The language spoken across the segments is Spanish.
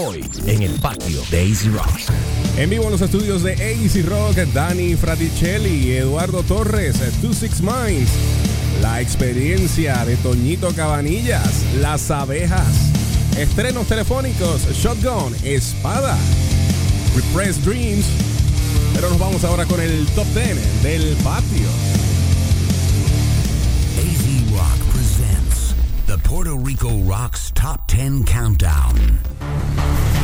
Hoy en el patio de Easy Rock. En vivo en los estudios de AC Rock, Dani Fraticelli, Eduardo Torres, Two Six Minds. La experiencia de Toñito Cabanillas, Las Abejas. Estrenos telefónicos, Shotgun, Espada, Repressed Dreams. Pero nos vamos ahora con el top 10 del patio. The Puerto Rico Rocks Top 10 Countdown.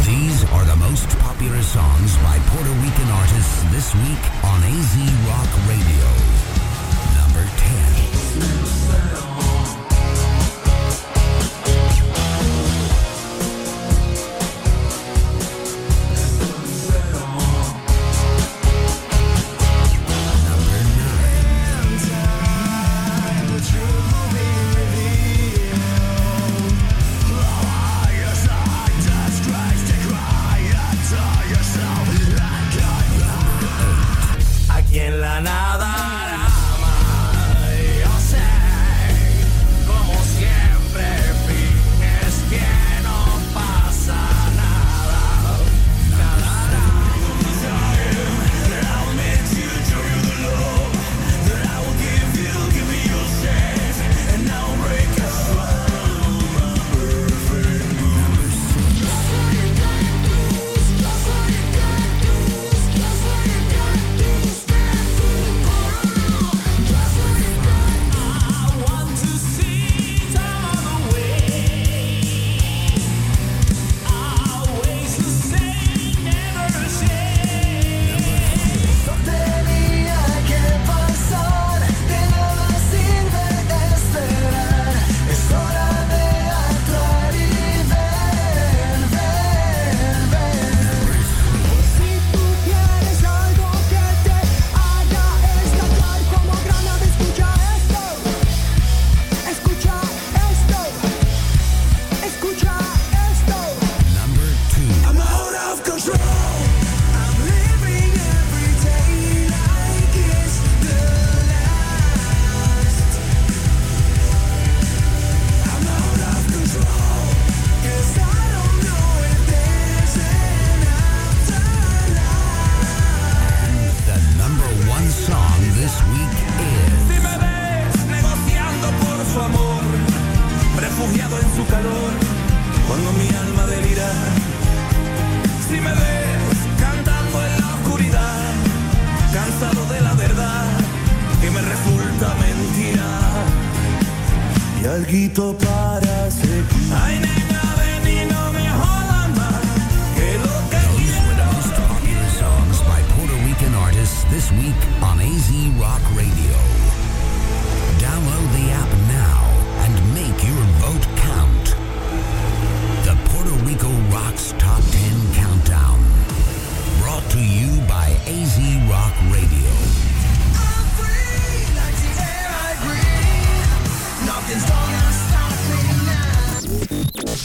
These are the most popular songs by Puerto Rican artists this week on AZ Rock Radio.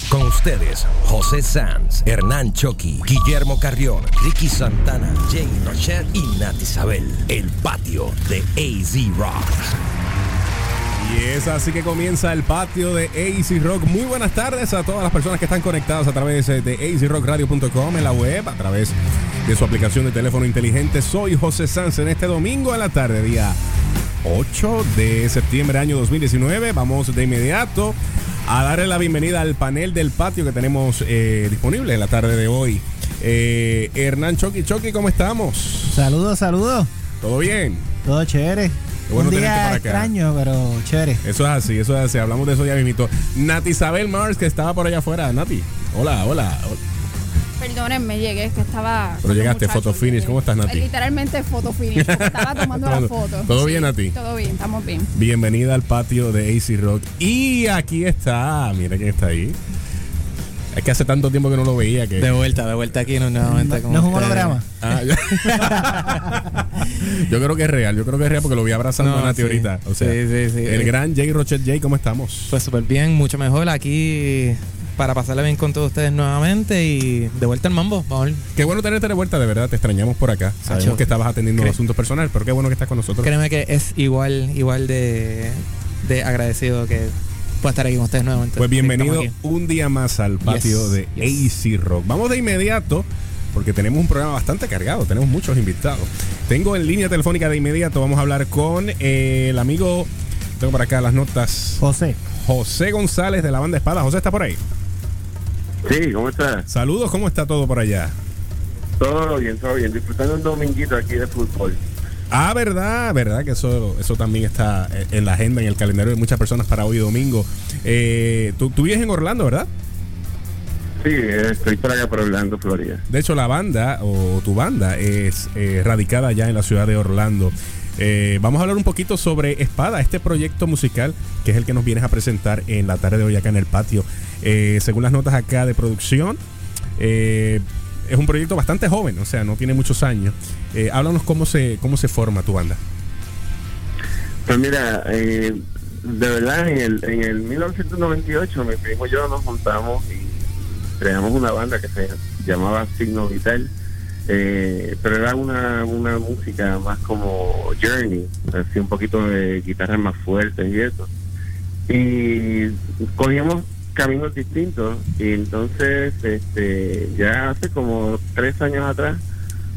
Con ustedes, José Sanz, Hernán Choqui, Guillermo Carrión, Ricky Santana, Jay Rocher y Nat Isabel. El patio de AZ Rock. Y es así que comienza el patio de AC Rock. Muy buenas tardes a todas las personas que están conectadas a través eh, de acrockradio.com en la web, a través de su aplicación de teléfono inteligente. Soy José Sanz en este domingo a la tarde, día 8 de septiembre año 2019. Vamos de inmediato a darle la bienvenida al panel del patio que tenemos eh, disponible en la tarde de hoy. Eh, Hernán Choqui Choqui, ¿cómo estamos? Saludos, saludos. ¿Todo bien? Todo chévere. Bueno Un día por acá. extraño, pero chévere. Eso es así, eso es así. Hablamos de eso ya mismito. Nati Isabel Mars, que estaba por allá afuera. Nati, hola, hola. Perdónenme, llegué, que estaba. Pero llegaste, photo finish. ¿Cómo estás, Nati? Literalmente foto finish. Estaba tomando la foto. ¿todo bien, Nati? Todo bien, estamos bien. Bienvenida al patio de AC Rock. Y aquí está, mira quién está ahí. Es que hace tanto tiempo que no lo veía que. De vuelta, de vuelta aquí no, nuevamente No, no es un holograma. Ah, yo creo que es real, yo creo que es real porque lo vi abrazando No, a Nati sí. ahorita. O sea, Sí, sí, sí. el gran Jay Rochet Jay, ¿cómo estamos? Pues súper bien, mucho mejor aquí para pasarla bien con todos ustedes nuevamente y de vuelta al mambo. Vamos. Qué bueno tenerte de vuelta, de verdad, te extrañamos por acá. Sabemos Acho. que estabas atendiendo Cre- asuntos personales, pero qué bueno que estás con nosotros. Créeme que es igual, igual de, de agradecido que pueda estar aquí con ustedes nuevamente. Pues bienvenido un día más al patio Yes, de yes. AC Rock. Vamos de inmediato porque tenemos un programa bastante cargado, tenemos muchos invitados. Tengo en línea telefónica de inmediato, vamos a hablar con eh, el amigo, tengo por acá las notas, José. José González de la banda Espada. José está por ahí. Sí, ¿cómo estás? Saludos, ¿cómo está todo por allá? Todo bien, todo bien. Disfrutando un dominguito aquí de fútbol. Ah, verdad, verdad que eso, eso también está eh, en la agenda, en el calendario de muchas personas para hoy domingo. Eh, ¿tú, tú vives en Orlando, ¿verdad? Sí, eh, estoy por acá por Orlando, Florida. De hecho, la banda o tu banda es eh, radicada ya en la ciudad de Orlando. Eh, vamos a hablar un poquito sobre Espada, este proyecto musical que es el que nos vienes a presentar en la tarde de hoy acá en el patio. Eh, según las notas acá de producción, eh, es un proyecto bastante joven, o sea, no tiene muchos años. Háblanos cómo se, cómo se forma tu banda. Pues mira, de verdad, en el, en el 1998 mi primo y yo nos juntamos y creamos una banda que se llamaba Signo Vital. Eh, pero era una, una música más como Journey, así un poquito de guitarras más fuertes y eso. Y cogíamos caminos distintos y entonces este ya hace como tres años atrás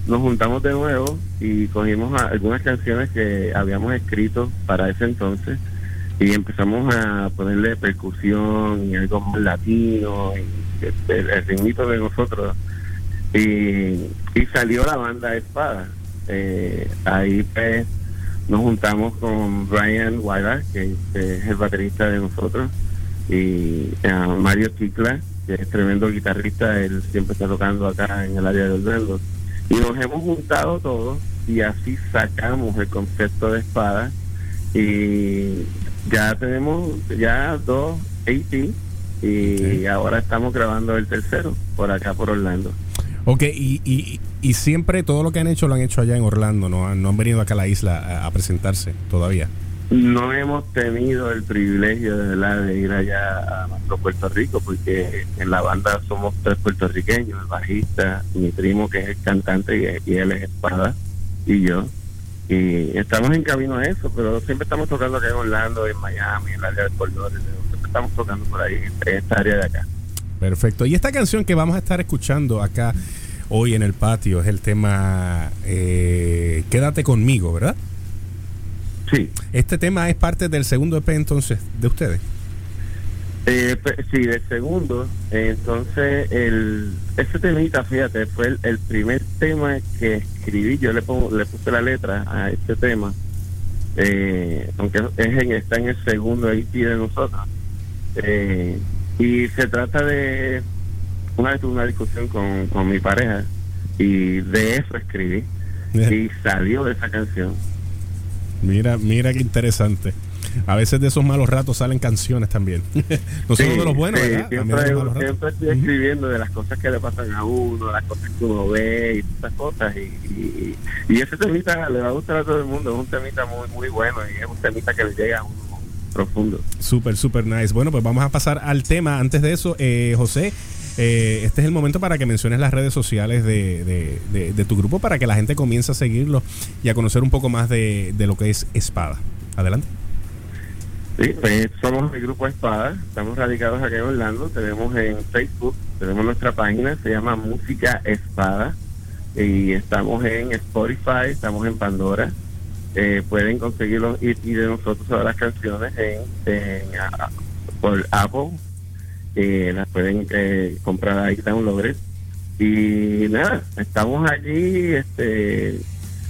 nos juntamos de nuevo y cogimos algunas canciones que habíamos escrito para ese entonces y empezamos a ponerle percusión y algo más latino y el, el ritmito de nosotros y, y salió la banda Espada. Eh, ahí pues nos juntamos con Brian Wyler que que es el baterista de nosotros y a Mario Chicla que es tremendo guitarrista él siempre está tocando acá en el área de Orlando y nos hemos juntado todos y así sacamos el concepto de espada. Y ya tenemos ya dos AP y ahora estamos grabando el tercero por acá por Orlando. Ok, y, y, y siempre todo lo que han hecho lo han hecho allá en Orlando, no, no han venido acá a la isla a, presentarse todavía. No hemos tenido el privilegio de verdad de ir allá a Puerto Rico porque en la banda somos tres puertorriqueños, el bajista, mi primo que es el cantante y, él es espada y yo. Y estamos en camino a eso, pero siempre estamos tocando acá en Orlando, en Miami, en el área de Lauderdale, siempre estamos tocando por ahí, en esta área de acá. Perfecto. Y esta canción que vamos a estar escuchando acá hoy en el patio es el tema eh, Quédate conmigo, ¿verdad? Sí, Este tema es parte del segundo EP entonces de ustedes. Eh, sí, del segundo. entonces, el, ese temita, fíjate, fue el, el primer tema que escribí. Yo le, pongo, le puse la letra a este tema. eh, aunque es en, está en el segundo EP de nosotros. Eh, y se trata de. Una vez tuve una discusión con, con mi pareja y de eso escribí. Y salió de esa canción. Mira, mira qué interesante. A veces de esos malos ratos salen canciones también. no solo Sí, de los buenos, sí, de Siempre, los siempre estoy escribiendo de las cosas que le pasan a uno, las cosas que uno ve y todas esas cosas. Y, y, y ese temita le va a gustar a todo el mundo. Es un temita muy muy bueno y es un temita que le llega a uno profundo. Súper, súper nice. Bueno, pues vamos a pasar al tema. Antes de eso, eh, José, eh, este es el momento para que menciones las redes sociales de, de- de- de tu grupo para que la gente comience a seguirlo y a conocer un poco más de, de lo que es Espada. Adelante. Sí, pues somos el grupo Espada, estamos radicados aquí en Orlando, tenemos en Facebook, tenemos nuestra página, se llama Música Espada, y estamos en Spotify, estamos en Pandora, eh, pueden conseguir los EP de nosotros todas las canciones en, por Apple, eh, las pueden eh, comprar ahí downloaded, y nada, estamos allí este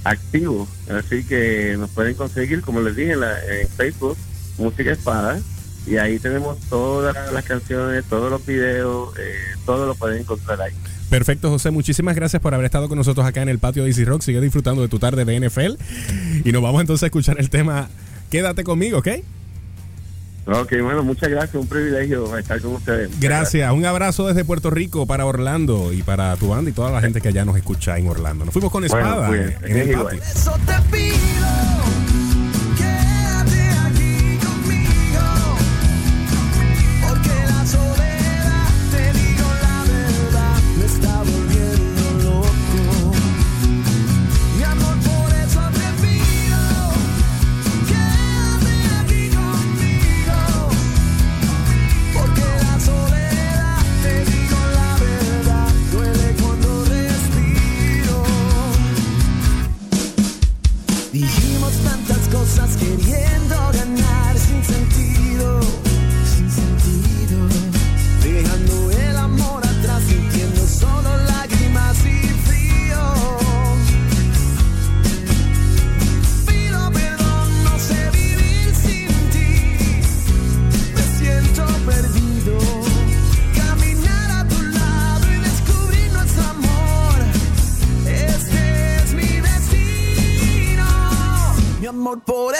activos, así que nos pueden conseguir, como les dije, en, la- en Facebook, Música Espada, y ahí tenemos todas las canciones, todos los videos, eh, todo lo pueden encontrar ahí. Perfecto, José. Muchísimas gracias por haber estado con nosotros acá en el patio de Easy Rock. Sigue disfrutando de tu tarde de NFL. Y nos vamos entonces a escuchar el tema Quédate conmigo, ¿ok? Ok, bueno, muchas gracias, un privilegio estar con ustedes. Gracias. Un abrazo desde Puerto Rico para Orlando y para tu banda y toda la gente que allá nos escucha en Orlando. Nos fuimos con Bueno, espada en el Igual. patio. Eso te pido,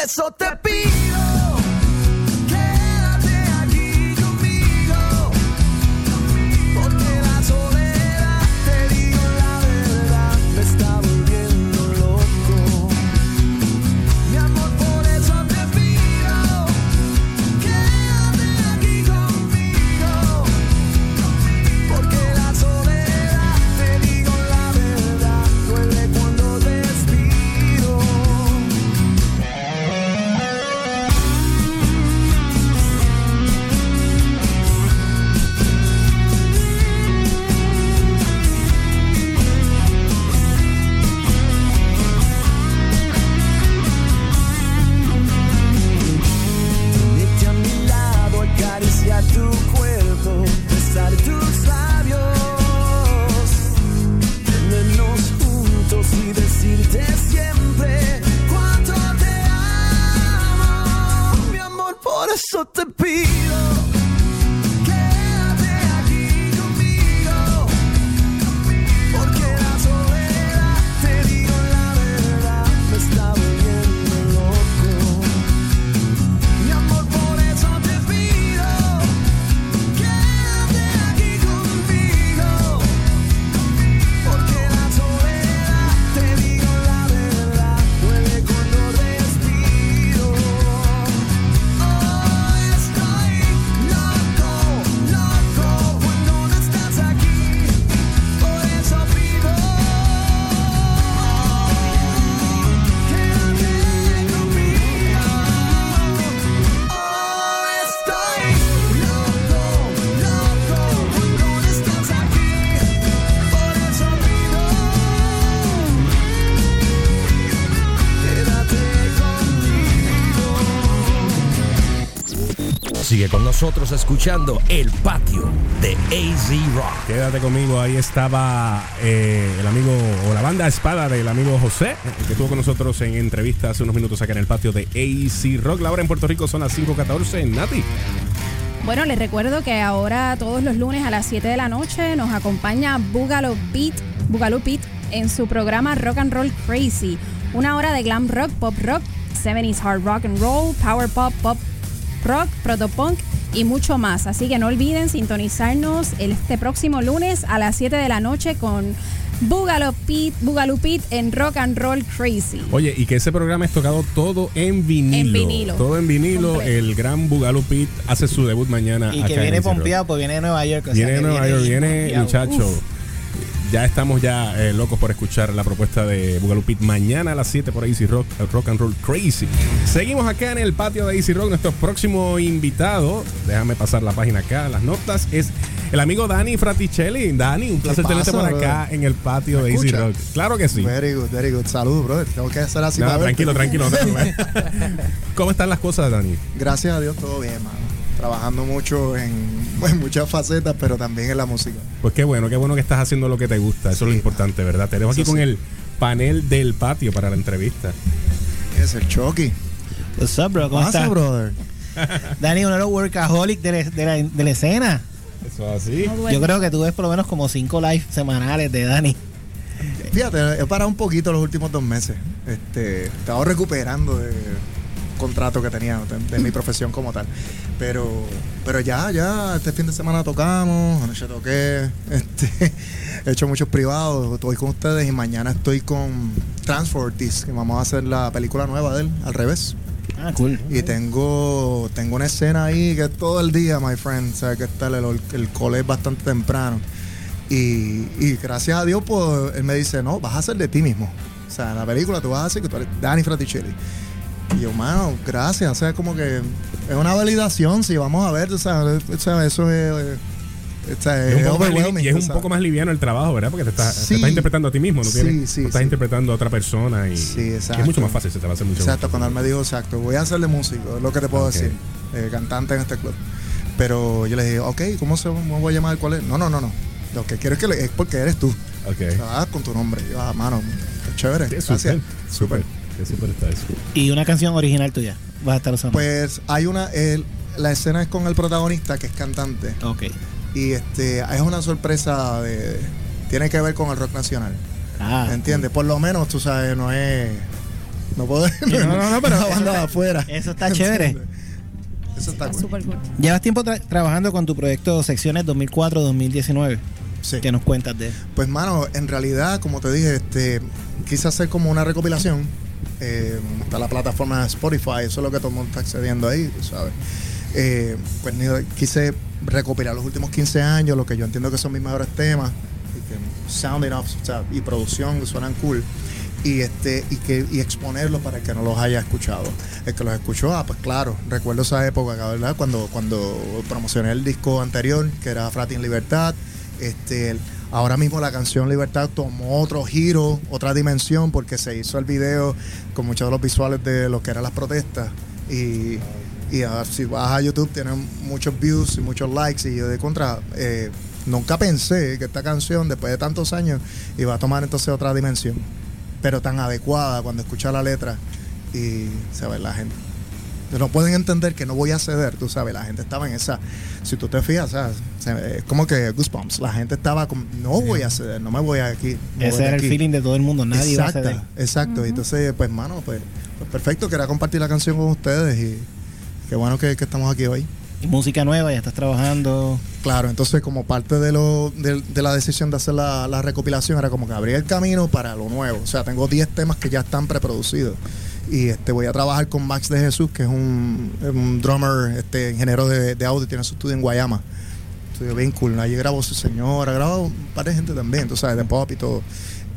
eso te nosotros escuchando El Patio de AZ Rock. Quédate conmigo, ahí estaba eh, el amigo o la banda espada del amigo José, que estuvo con nosotros en entrevista hace unos minutos acá en el patio de AC Rock. La hora en Puerto Rico son las 5.14. Nati. Bueno, les recuerdo que ahora todos los lunes a las 7 de la noche nos acompaña Bugalo Beat, Boogaloo Beat en su programa Rock and Roll Crazy. Una hora de glam rock, pop rock, 70s hard rock and roll, power pop, pop rock, protopunk y mucho más. Así que no olviden sintonizarnos este próximo lunes a las 7 de la noche con Boogaloo Boogaloo Beat en Rock and Roll Crazy. Oye, y que ese programa es tocado todo en vinilo. En vinilo. Todo en vinilo. Completo. El gran Bugalo Pit hace su debut mañana. Y acá que en viene pompeado, pues viene de Nueva York. o Viene de Nueva York, viene pompeado. muchacho. Uf. Ya estamos ya eh, locos por escuchar la propuesta de Boogaloo Pit mañana a las 7 por Easy Rock, el Rock and Roll Crazy. Seguimos acá en el patio de Easy Rock. Nuestro próximo invitado, déjame pasar la página acá, las notas, es el amigo Dani Fraticelli. Dani, un placer tenerte por acá brother? en el patio ¿Me de Easy escucha? Rock. Claro que sí. Very good, very good. Saludos, brother. Tengo que hacer así verte. tranquilo, tranquilo. no. ¿Cómo están las cosas, Dani? Gracias a Dios, todo bien, mano. Trabajando mucho en, en muchas facetas, pero también en la música. Pues qué bueno, qué bueno que estás haciendo lo que te gusta. Eso es lo importante, ¿verdad? Te dejo aquí con sí. el panel del patio para la entrevista. Es el Chucky. What's up, bro? ¿Cómo Pasa, estás? brother. Dani, uno de los workaholics de, la- de la, de la escena. Eso así. No. Yo creo que tú ves por lo menos como cinco live semanales de Dani. Fíjate, he parado un poquito los últimos dos meses. Este, estaba recuperando de contrato que tenía de, de mi profesión como tal. Pero, pero ya, ya, este fin de semana tocamos, anoche toqué, este, he hecho muchos privados, estoy con ustedes y mañana estoy con Transportis, que vamos a hacer la película nueva de él, al revés. Ah, cool. Y tengo, tengo una escena ahí que es todo el día, my friend. O sea, que está el, el, cole es bastante temprano. Y, y gracias a Dios, pues él me dice, no, vas a ser de ti mismo. O sea, en la película tú vas a hacer que tú eres Danny Fraticelli. Y yo, mano, gracias. O sea, como que es una validación, si vamos a ver, o sea, o sea, eso es... eh, o sea, Es overwhelming, y es un poco más liviano el trabajo, ¿verdad? Porque te estás, te Sí. estás interpretando a ti mismo, no, Sí, tienes, sí, estás interpretando a otra persona y Sí, es mucho más fácil, se te va a hacer mucho Exacto, más cuando él me dijo, exacto, voy a hacer de músico, es lo que te puedo decir, eh, cantante en este club. Pero yo le dije, ok, ¿cómo se cómo voy a llamar? ¿Cuál es? No, no, no, no. Lo que quiero es que le- es porque eres tú. Ok. Ah, con tu nombre. Yo, ah, mano, qué chévere. Súper, súper. Qué súper está eso. Y una canción original tuya. Vas a estar usando. Pues hay una, el- la escena es con el protagonista que es cantante ok. y este es una sorpresa de, tiene que ver con el rock nacional. Ah. ¿Entiendes? Por lo menos, tú sabes, no es No puedo. No, no, no, pero una banda de afuera. eso está chévere. Eso está Está cool. Llevas tiempo tra- trabajando con tu proyecto Secciones 2004-2019. Sí. ¿Qué nos cuentas de él? Pues, mano, en realidad, como te dije, este, quise hacer como una recopilación. Eh, está la plataforma de Spotify, eso es lo que todo el mundo está accediendo ahí, ¿sabes? Eh, pues quise recopilar los últimos 15 años, lo que yo entiendo que son mis mejores temas, y que sounding off, o sea, y producción suenan cool. Y este y que y exponerlos para el que no los haya escuchado. El que los escuchó, ah, pues claro, recuerdo esa época, ¿verdad? Cuando, cuando promocioné el disco anterior, que era Frati en Libertad, este, ahora mismo la canción Libertad tomó otro giro, otra dimensión, porque se hizo el video con muchos de los visuales de lo que eran las protestas. Y, y si vas a YouTube tienen muchos views y muchos likes. Y yo de contra, eh, nunca pensé que esta canción, después de tantos años, iba a tomar entonces otra dimensión. Pero tan adecuada cuando escucha la letra y se ve la gente no pueden entender que no voy a ceder, tú sabes, la gente estaba en esa, si tú te fijas, es como que goosebumps, la gente estaba como, no voy a ceder, no me voy a aquí. Ese era el aquí". feeling de todo el mundo. Nadie iba a exacto, ceder. exacto, y entonces, pues, mano, pues, pues, perfecto, quería compartir la canción con ustedes y qué bueno que, que estamos aquí hoy. Y música nueva, ya estás trabajando. Claro, entonces como parte de lo de, de la decisión de hacer la, la recopilación era como que abrir el camino para lo nuevo. O sea, tengo 10 temas que ya están preproducidos. Y este voy a trabajar con Max de Jesús, que es un, un drummer, este ingeniero de, de audio, tiene su estudio en Guayama. Estudio bien cool. Allí grabó su señora, grabó un par de gente también, tú sabes, de pop y todo.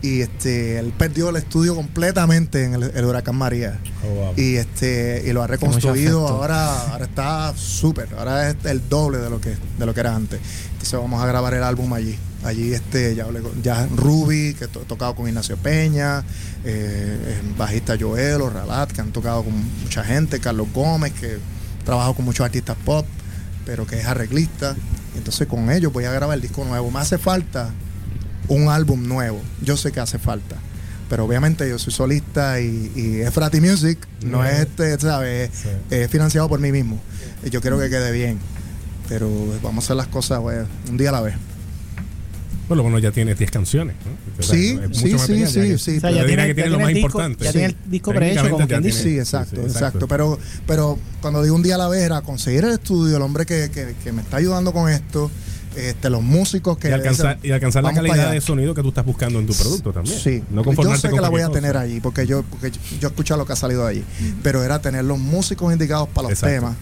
Y este, él perdió el estudio completamente en el, el huracán María Oh, wow. y este y lo ha reconstruido ahora ahora está súper ahora es el doble de lo que de lo que era antes entonces vamos a grabar el álbum allí allí este ya hablé con- ya Ruby que he tocado con Ignacio Peña eh, el bajista Joel o Ralat que han tocado con mucha gente Carlos Gómez que trabaja con muchos artistas pop pero que es arreglista entonces con ellos voy a grabar el disco nuevo me hace falta un álbum nuevo yo sé que hace falta pero obviamente yo soy solista y, y es Frati Music, no es este, ¿sabes? Sí. Es financiado por mí mismo. Y yo quiero que quede bien. Pero vamos a hacer las cosas pues, un día a la vez. Bueno, bueno, ya tiene 10 canciones. ¿no? O sea, Sí, sí, sí, sí, ya que- sí. O sea, Yo ya diría tiene- que tiene ya lo más disco- importante. ya tiene el disco prehecho, como quien dice. Sí, exacto, sí, sí, exacto. Pero, pero cuando digo un día a la vez era conseguir el estudio, el hombre que, que- que me está ayudando con esto, este, los músicos que y alcanzar, y alcanzar la calidad de sonido que tú estás buscando en tu producto también. Sí, No yo sé que con la voy a tener allí, porque yo, porque yo, escuchado lo que ha salido de allí. Pero era tener los músicos indicados para los Exacto. temas.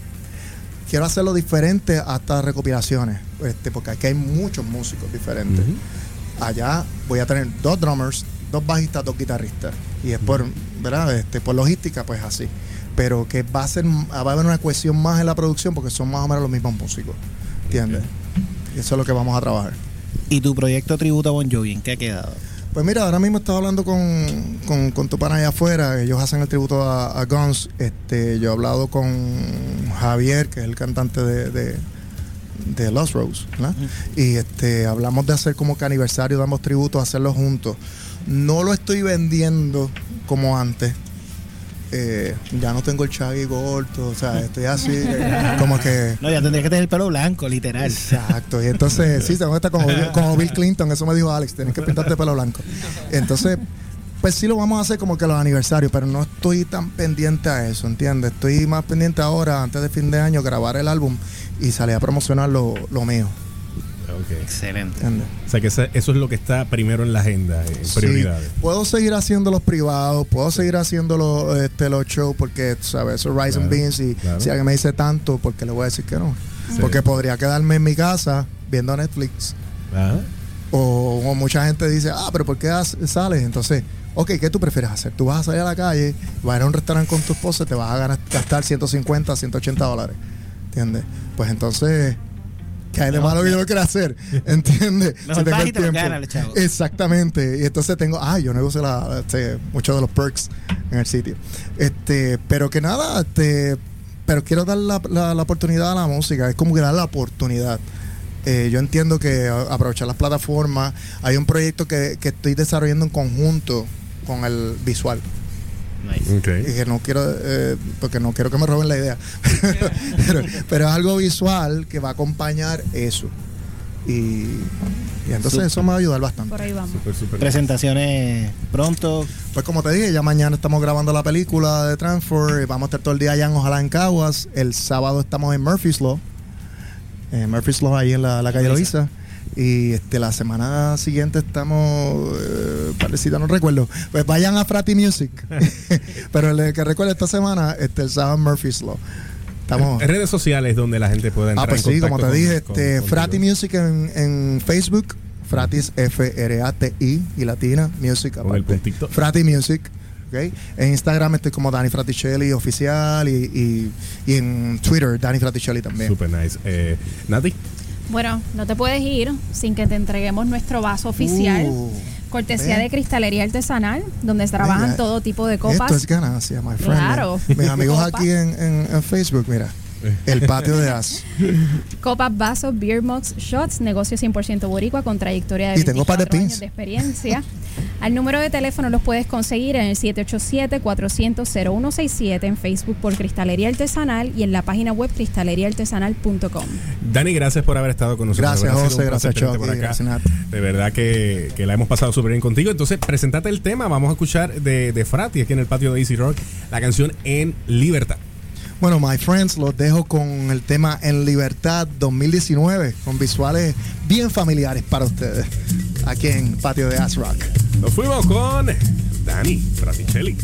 Quiero hacerlo diferente a estas recopilaciones, este, porque aquí hay muchos músicos diferentes. Allá voy a tener dos drummers, dos bajistas, dos guitarristas. Y es por, ¿verdad? Este, por logística, pues así. Pero que va a ser, va a haber una cohesión más en la producción porque son más o menos los mismos músicos. ¿Entiendes? Y eso es lo que vamos a trabajar. Y tu proyecto tributo a Bon Jovi, ¿en qué ha quedado? Pues mira, ahora mismo estaba hablando con, con, con tu pana allá afuera, ellos hacen el tributo a, a Guns. Este, yo he hablado con Javier, que es el cantante de, de, de Lost Rose, ¿verdad? Y este, hablamos de hacer como que aniversario de ambos tributos, hacerlo juntos. No lo estoy vendiendo como antes. Eh, ya no tengo el chagui corto, o sea, estoy así, como que No, ya tendría que tener el pelo blanco, literal. Exacto, y entonces, sí, que estar como, como Bill Clinton, eso me dijo Alex, tienes que pintarte pelo blanco. Entonces, pues sí lo vamos a hacer como que los aniversarios, pero no estoy tan pendiente a eso, ¿entiendes? Estoy más pendiente ahora, antes de fin de año, grabar el álbum y salir a promocionar lo, lo mío, Excelente. O sea que eso es lo que está primero en la agenda, en Sí, prioridades. puedo seguir haciendo los privados, puedo seguir haciendo los, este, los shows porque, ¿sabes? Eso es Rice and Beans y claro. si alguien me dice tanto, porque le voy a decir que no. Sí. Porque podría quedarme en mi casa viendo Netflix Ajá. O, o mucha gente dice, ah, pero ¿por qué sales? Entonces, ok, ¿qué tú prefieres hacer? Tú vas a salir a la calle, vas a ir a un restaurante con tu esposa y te vas a ganar- gastar 150, 180 dólares. ¿Entiendes? Pues entonces, ¿qué hay de malo que yo lo quiera hacer? ¿Entiendes? Mejor tengo el tiempo. ganas. Exactamente. Y entonces tengo, ah, yo negocio la, este, muchos de los perks en el sitio. Este, pero que nada, este, pero quiero dar la, la- la oportunidad a la música. Es como que dar la oportunidad. Eh, yo entiendo que aprovechar las plataformas. Hay un proyecto que, que estoy desarrollando en conjunto con el visual. Nice. Y que no quiero, eh, porque no quiero que me roben la idea. pero, pero es algo visual que va a acompañar eso. Y, y entonces eso me va a ayudar bastante. Por ahí vamos. Presentaciones pronto. Pues como te dije, ya mañana estamos grabando la película de Transfer. y Vamos a estar todo el día allá en Ojalá en Caguas. El sábado estamos en Murphy's Law. En Murphy's Law, ahí en la, la calle Loiza. Y este, la semana siguiente estamos eh, parecida, no recuerdo. Pues vayan a Frati Music. Pero el que recuerde esta semana, este, el sábado en Murphy's Law. Estamos. En redes sociales donde la gente pueda entrar Ah, pues en sí, como te dije, con- este, con- Frati contigo. Music en, en Facebook, Fratis F-R-A-T-I y Latina Music. Con el. Frati Music. ¿ok? En Instagram estoy como Dani Fraticelli oficial y, y- y en Twitter Dani Fraticelli también. Super nice. Eh, Nati, Bueno, no te puedes ir sin que te entreguemos nuestro vaso oficial. Uh, cortesía ve. de cristalería artesanal, donde trabajan todo tipo de copas. Esto es ganancia, my friend. Claro. Mis amigos aquí en, en- en Facebook, mira. El patio de As. Copas, vasos, beer mugs, shots, negocio 100% boricua con trayectoria de Y tengo par de 24 años pins. de experiencia. Al número de teléfono los puedes conseguir en el 787-400-0167 en Facebook por Cristalería Artesanal y en la página web cristaleriaartesanal.com. Dani, gracias por haber estado con nosotros. Gracias, José. Gracias, Chucky. por acá. Gracias, Nat. De verdad que, que la hemos pasado súper bien contigo. Entonces, presentate el tema. Vamos a escuchar de, de Frati aquí en el patio de Easy Rock la canción En Libertad. Bueno, my friends, los dejo con el tema En Libertad 2019, con visuales bien familiares para ustedes, aquí en Patio de As Rock. Nos fuimos con Dani Fraticelli.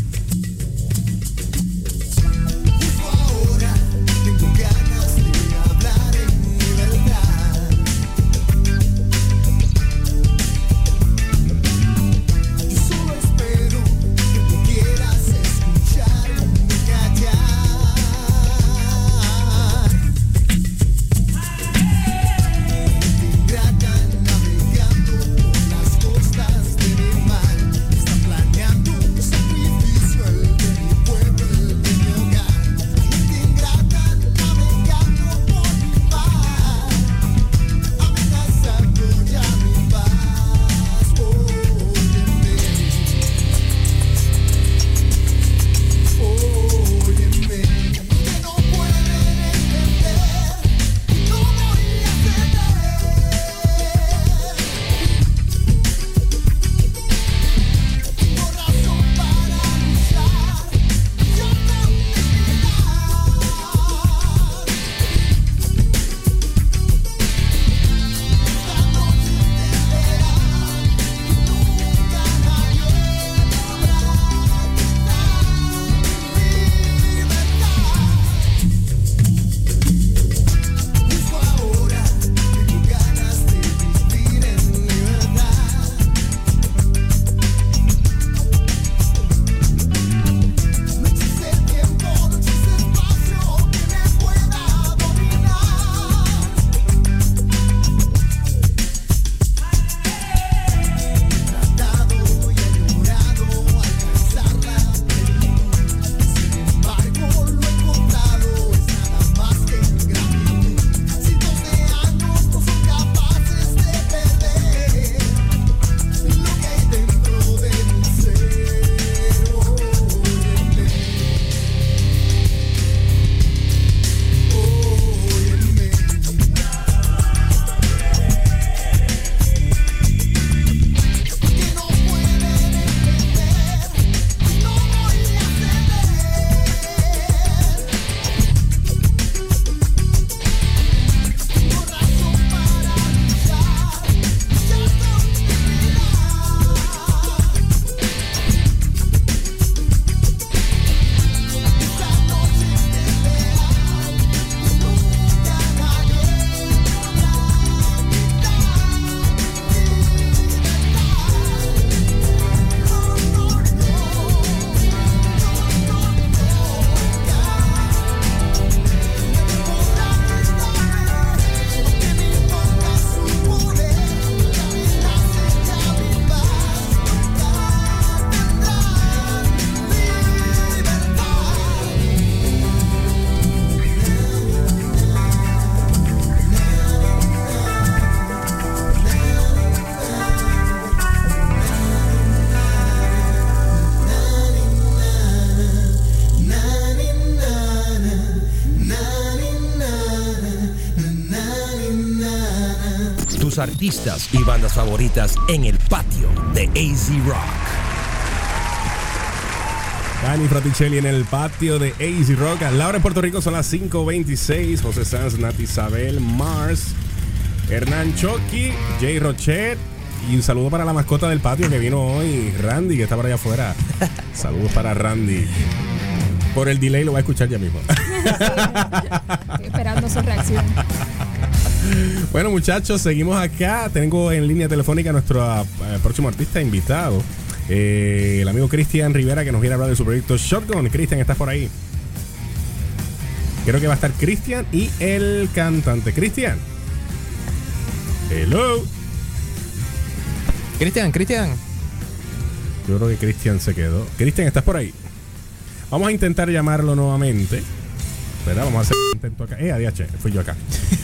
Artistas y bandas favoritas en el patio de AZ Rock. Dani Fraticelli en el patio de AZ Rock. Lado de Puerto Rico son las 5.26. José Sanz, Nati Isabel, Mars, Hernán Choki, Jay Rochet. Y un saludo para la mascota del patio que vino hoy, Randy, que está por allá afuera. Saludos para Randy. Por el delay lo voy a escuchar ya mismo. Estoy esperando su reacción. Bueno, muchachos, seguimos acá. Tengo en línea telefónica a nuestro ah, próximo artista invitado, eh, el amigo Cristian Rivera, que nos viene a hablar de su proyecto Shotgun. Cristian, ¿estás por ahí? Creo que va a estar Cristian y el cantante. Cristian. Hello. Cristian, Cristian. Yo creo que Cristian se quedó. Cristian, ¿estás por ahí? Vamos a intentar llamarlo nuevamente. ¿Verdad? Vamos a hacer un intento acá. Eh, ADH, fui yo acá.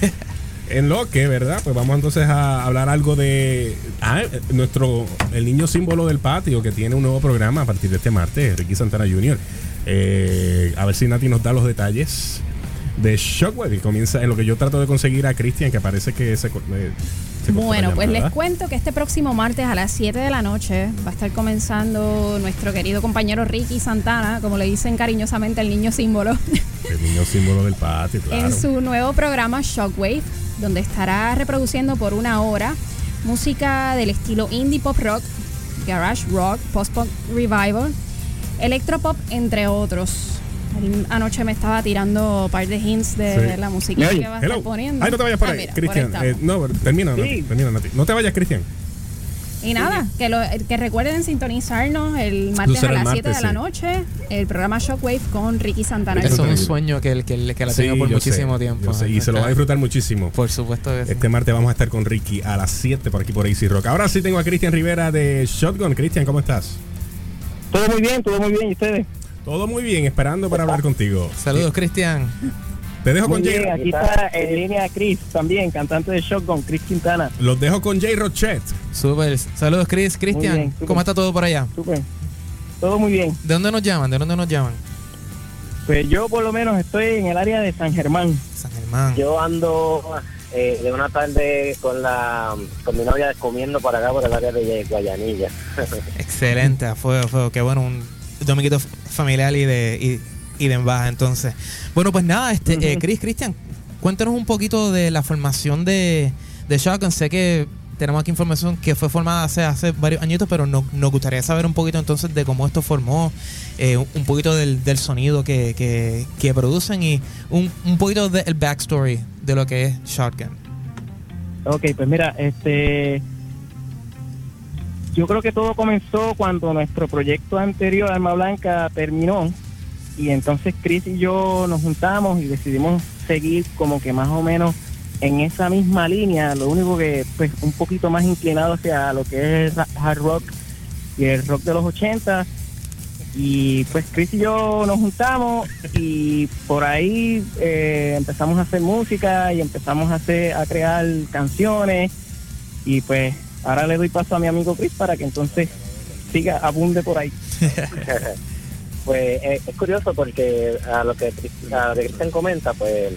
En lo que, ¿verdad? Pues vamos entonces a hablar algo de ah, nuestro, el niño símbolo del patio que tiene un nuevo programa a partir de este martes, Ricky Santana Jr. Eh, a ver si Nati nos da los detalles de Shockwave y comienza en lo que yo trato de conseguir a Cristian, que parece que se, eh, Bueno, pues les cuento que este próximo martes a las 7 de la noche va a estar comenzando nuestro querido compañero Ricky Santana, como le dicen cariñosamente el niño símbolo, El niño símbolo del patio, claro. en su nuevo programa Shockwave, donde estará reproduciendo por una hora música del estilo indie pop rock, garage rock, post-punk revival, electropop, entre otros. Anoche me estaba tirando un par de hints de Sí. la música que va a Hello. estar poniendo. Ay, no te vayas por Ah, ahí, Cristian. Eh, no, termina, Sí. Nati, termina, Nati. No te vayas, Cristian. Y nada, que, lo, que recuerden sintonizarnos el martes a las 7 martes, de la noche, el programa Shockwave con Ricky Santana. Es un sueño que, el- que, el- que la Sí, tengo por sé, muchísimo tiempo. sé, y se lo va a disfrutar muchísimo. Por supuesto que sí. Este martes vamos a estar con Ricky a las 7 por aquí por AC Rock. Ahora sí tengo a Cristian Rivera de Shotgun. Cristian, ¿cómo estás? Todo muy bien, todo muy bien. ¿Y ustedes? Todo muy bien, esperando para hablar contigo. Saludos, Cristian. Te dejo Muy con Jay. bien, aquí está en línea Chris también, cantante de Shotgun, Chris Quintana. Los dejo con Jay Rochet. Súper. Saludos, Chris. Cristian. ¿cómo está todo por allá? Súper. Todo muy bien. ¿De dónde nos llaman? ¿De dónde nos llaman? Pues yo por lo menos estoy en el área de San Germán. San Germán. Yo ando eh, de una tarde con la con mi novia comiendo por acá por el área de Guayanilla. Excelente, a fuego. Qué bueno, un dominguito familiar y de, y, y de embaja, entonces. Bueno, pues nada, este, eh, Ujú. Chris, Cristian, cuéntanos un poquito de la formación de, de Shotgun. Sé que tenemos aquí información que fue formada hace, hace varios añitos, pero no- nos gustaría saber un poquito entonces de cómo esto formó, eh, un, poquito del, del sonido que, que, que producen y un, un poquito del backstory de lo que es Shotgun. Ok, pues mira, este. Yo creo que todo comenzó cuando nuestro proyecto anterior, Alma Blanca, terminó. Y entonces Chris y yo nos juntamos y decidimos seguir como que más o menos en esa misma línea. Lo único que, pues, un poquito más inclinado hacia lo que es hard rock y el rock de los 80. Y pues Chris y yo nos juntamos y por ahí eh, empezamos a hacer música y empezamos a hacer a crear canciones y pues ahora le doy paso a mi amigo Chris para que entonces siga abunde por ahí. pues eh, es curioso porque a lo que a lo que Cristian comenta, pues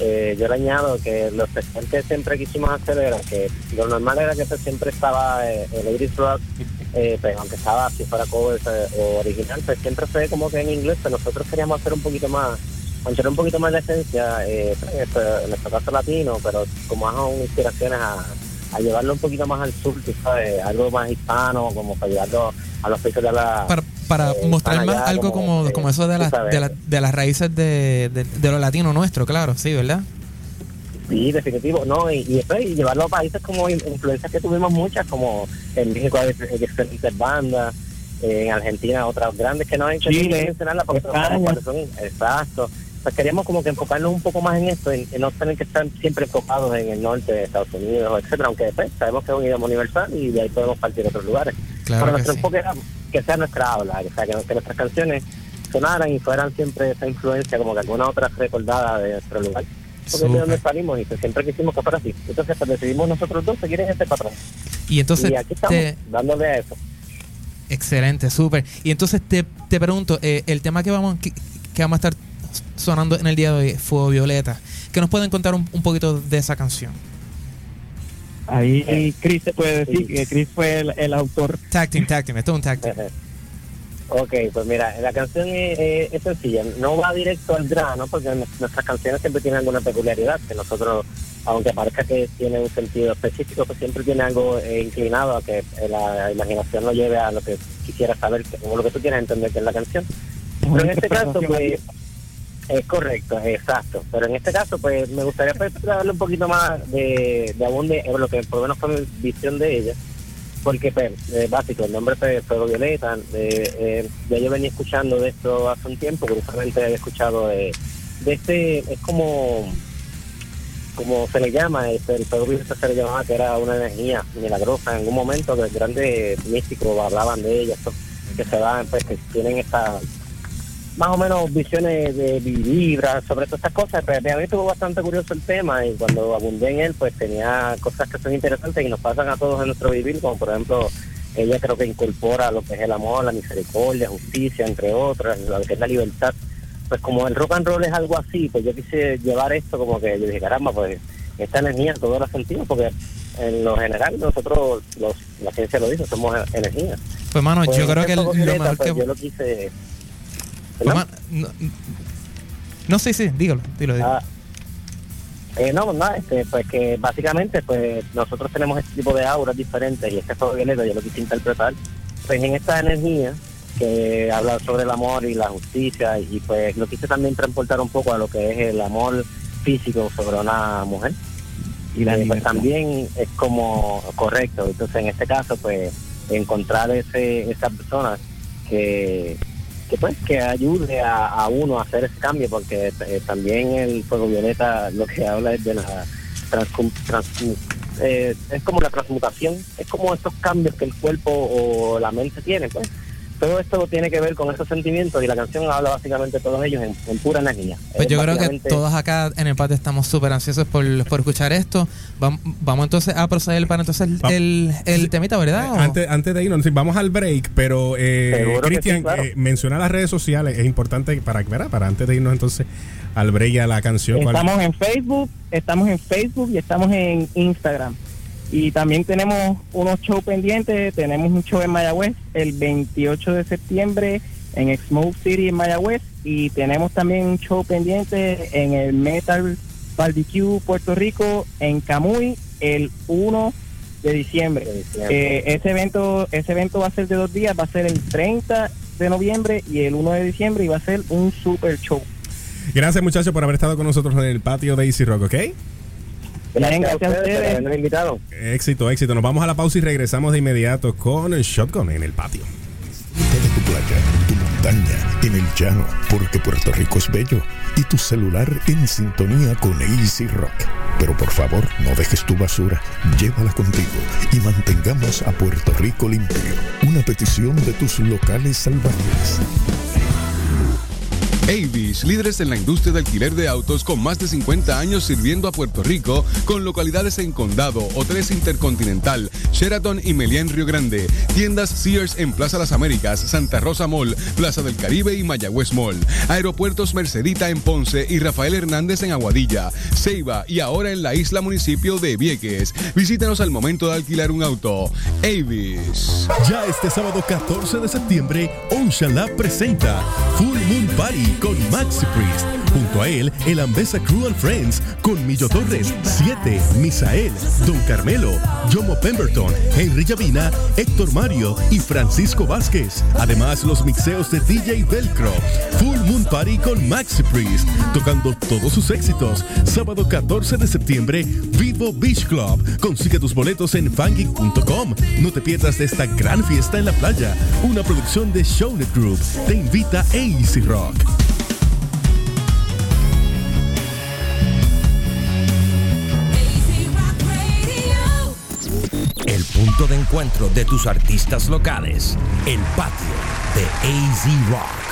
eh, yo le añado que los sectores que siempre quisimos hacer era que lo normal era que pues, siempre estaba eh, el Iris Rock, eh, pues, aunque estaba si fuera cover eh, o original, pues siempre fue como que en inglés, pero nosotros queríamos hacer un poquito más, mantener un poquito más la esencia, eh, pues, en, nuestro, caso latino, pero como son inspiraciones a, llevarlo un poquito más al sur, sabes, algo más hispano, como para llevarlo a los países de la... para mostrar más allá algo como, como eso de, las de, la- de las raíces de, de, de lo latino nuestro, claro, sí, ¿verdad? Sí, definitivo. No, y, y y llevarlo a países como in- influencias que tuvimos muchas, como en México hay diferentes bandas, en Argentina otras grandes que no han hecho Chile, mencionarlas porque son- España. porque son exacto. Pues queríamos como que enfocarnos un poco más en esto, en, en no tener que estar siempre enfocados en el norte de Estados Unidos, etcétera, aunque después sabemos que es un idioma universal y de ahí podemos partir a otros lugares. Claro Pero que nuestro sí. enfoque era que sea nuestra habla, o sea, que, que nuestras canciones sonaran y fueran siempre esa influencia, como que alguna otra recordada de nuestro lugar. Porque es de donde salimos y pues, siempre quisimos que fuera así. Entonces pues, decidimos nosotros dos seguir en este patrón. Y entonces, y aquí estamos, te- dándole a eso. excelente, súper. Y entonces te, te pregunto, eh, el tema que vamos, que, que vamos a estar sonando en el día de hoy, Fuego Violeta, ¿qué nos pueden contar un, un poquito de esa canción? Ahí Chris se puede decir que Chris fue el, el autor. Tag team, tag team. Esto es un tag team. Ok, pues mira, la canción es, es- es sencilla, no va directo al grano porque nuestras canciones siempre tienen alguna peculiaridad, que nosotros, aunque parezca que tiene un sentido específico, pues siempre tiene algo eh, inclinado a que eh, la imaginación lo lleve a lo que quisieras saber, o lo que tú quieras entender que es la canción. Pero en este caso, pues, es correcto, exacto. Pero en este caso, pues, me gustaría pues, darle un poquito más de, de abunde lo que por lo menos fue mi visión de ella. Porque, pues, eh, básico, el nombre fue Fuego Violeta. eh, eh, ya yo venía escuchando de esto hace un tiempo, curiosamente había escuchado de, este, es como, como se le llama, este, el Fuego Violeta se le llamaba que era una energía milagrosa. En algún momento los grandes místicos hablaban de ella, que se van, pues, que tienen esta más o menos visiones de vibras sobre todas estas cosas, pero a mí estuvo bastante curioso el tema y cuando abundé en él, pues tenía cosas que son interesantes y nos pasan a todos en nuestro vivir, como por ejemplo, ella creo que incorpora lo que es el amor, la misericordia, justicia, entre otras, lo que es la libertad. Pues como el rock and roll es algo así, pues yo quise llevar esto como que yo dije, caramba, pues esta energía en todos los sentidos, porque en lo general nosotros, los, la ciencia lo dice, somos energía. Pues, mano, Pues, yo creo este que lo mejor pues, que. Yo lo quise... Pues, no, no, sí, sí, dígalo, dilo. Ah, eh, no, nada, este, pues que básicamente pues nosotros tenemos este tipo de auras diferentes y este fuego violeta yo lo quise interpretar pues en esta energía que habla sobre el amor y la justicia y pues lo quise también transportar un poco a lo que es el amor físico sobre una mujer. Y la Eh, pues también es como correcto. Entonces en este caso pues encontrar ese esa persona que que pues que ayude a, uno a hacer ese cambio porque eh, también el fuego violeta lo que habla es de la transmu- eh, es como la transmutación es como estos cambios que el cuerpo o la mente tiene pues todo esto tiene que ver con esos sentimientos y la canción habla básicamente de todos ellos en, en pura energía Pues Es yo creo que todos acá en el patio estamos súper ansiosos por, por escuchar esto. Vam- Vamos, entonces a proceder para entonces el, el, el temita, ¿verdad? ¿O? Eh, Antes, antes de irnos, vamos al break, pero eh, Cristian, sí, claro. eh, menciona las redes sociales, es importante para, ¿verdad? para antes de irnos entonces al break y a la canción. ¿cuál- Estamos en Facebook, estamos en Facebook y estamos en Instagram. Y también tenemos unos shows pendientes. Tenemos un show en Mayagüez el 28 de septiembre en Smoke City en Mayagüez. Y tenemos también un show pendiente en el Metal Barbecue Puerto Rico en Camuy el 1 de diciembre. De diciembre. Eh, ese evento ese evento va a ser de dos días. Va a ser el 30 de noviembre y el 1 de diciembre. Y va a ser un super show. Gracias muchachos por haber estado con nosotros en el patio de Easy Rock, ¿ok? Gracias, Gracias a ustedes por invitado Éxito, éxito. Nos vamos a la pausa y regresamos de inmediato con el Shotgun en el patio. De tu playa, tu montaña, en el llano, porque Puerto Rico es bello y tu celular en sintonía con Easy Rock. Pero por favor, no dejes tu basura, llévala contigo y mantengamos a Puerto Rico limpio. Una petición de tus locales salvajes. Avis, líderes en la industria de alquiler de autos con más de 50 años sirviendo a Puerto Rico, con localidades en Condado, Hoteles Intercontinental, Sheraton y Meliá en Río Grande, tiendas Sears en Plaza Las Américas, Santa Rosa Mall, Plaza del Caribe y Mayagüez Mall, aeropuertos Mercedita en Ponce y Rafael Hernández en Aguadilla, Ceiba y ahora en la isla municipio de Vieques. Visítanos al momento de alquilar un auto. Avis. Ya este sábado 14 de septiembre, Ocean Lab presenta Full Moon Party con Maxi Priest. Junto a él, el Ambesa and Friends con Millo Torres, 7, Misael, Don Carmelo, Jomo Pemberton, Henry Llavina, Héctor Mario y Francisco Vázquez. Además, los mixeos de DJ Velcro. Full Moon Party con Maxi Priest, tocando todos sus éxitos. Sábado 14 de septiembre, Vivo Beach Club. Consigue tus boletos en fangeek.com. No te pierdas de esta gran fiesta en la playa. Una producción de Shownet Group. Te invita AC Rock. De encuentro de tus artistas locales. El patio de AZ Rock.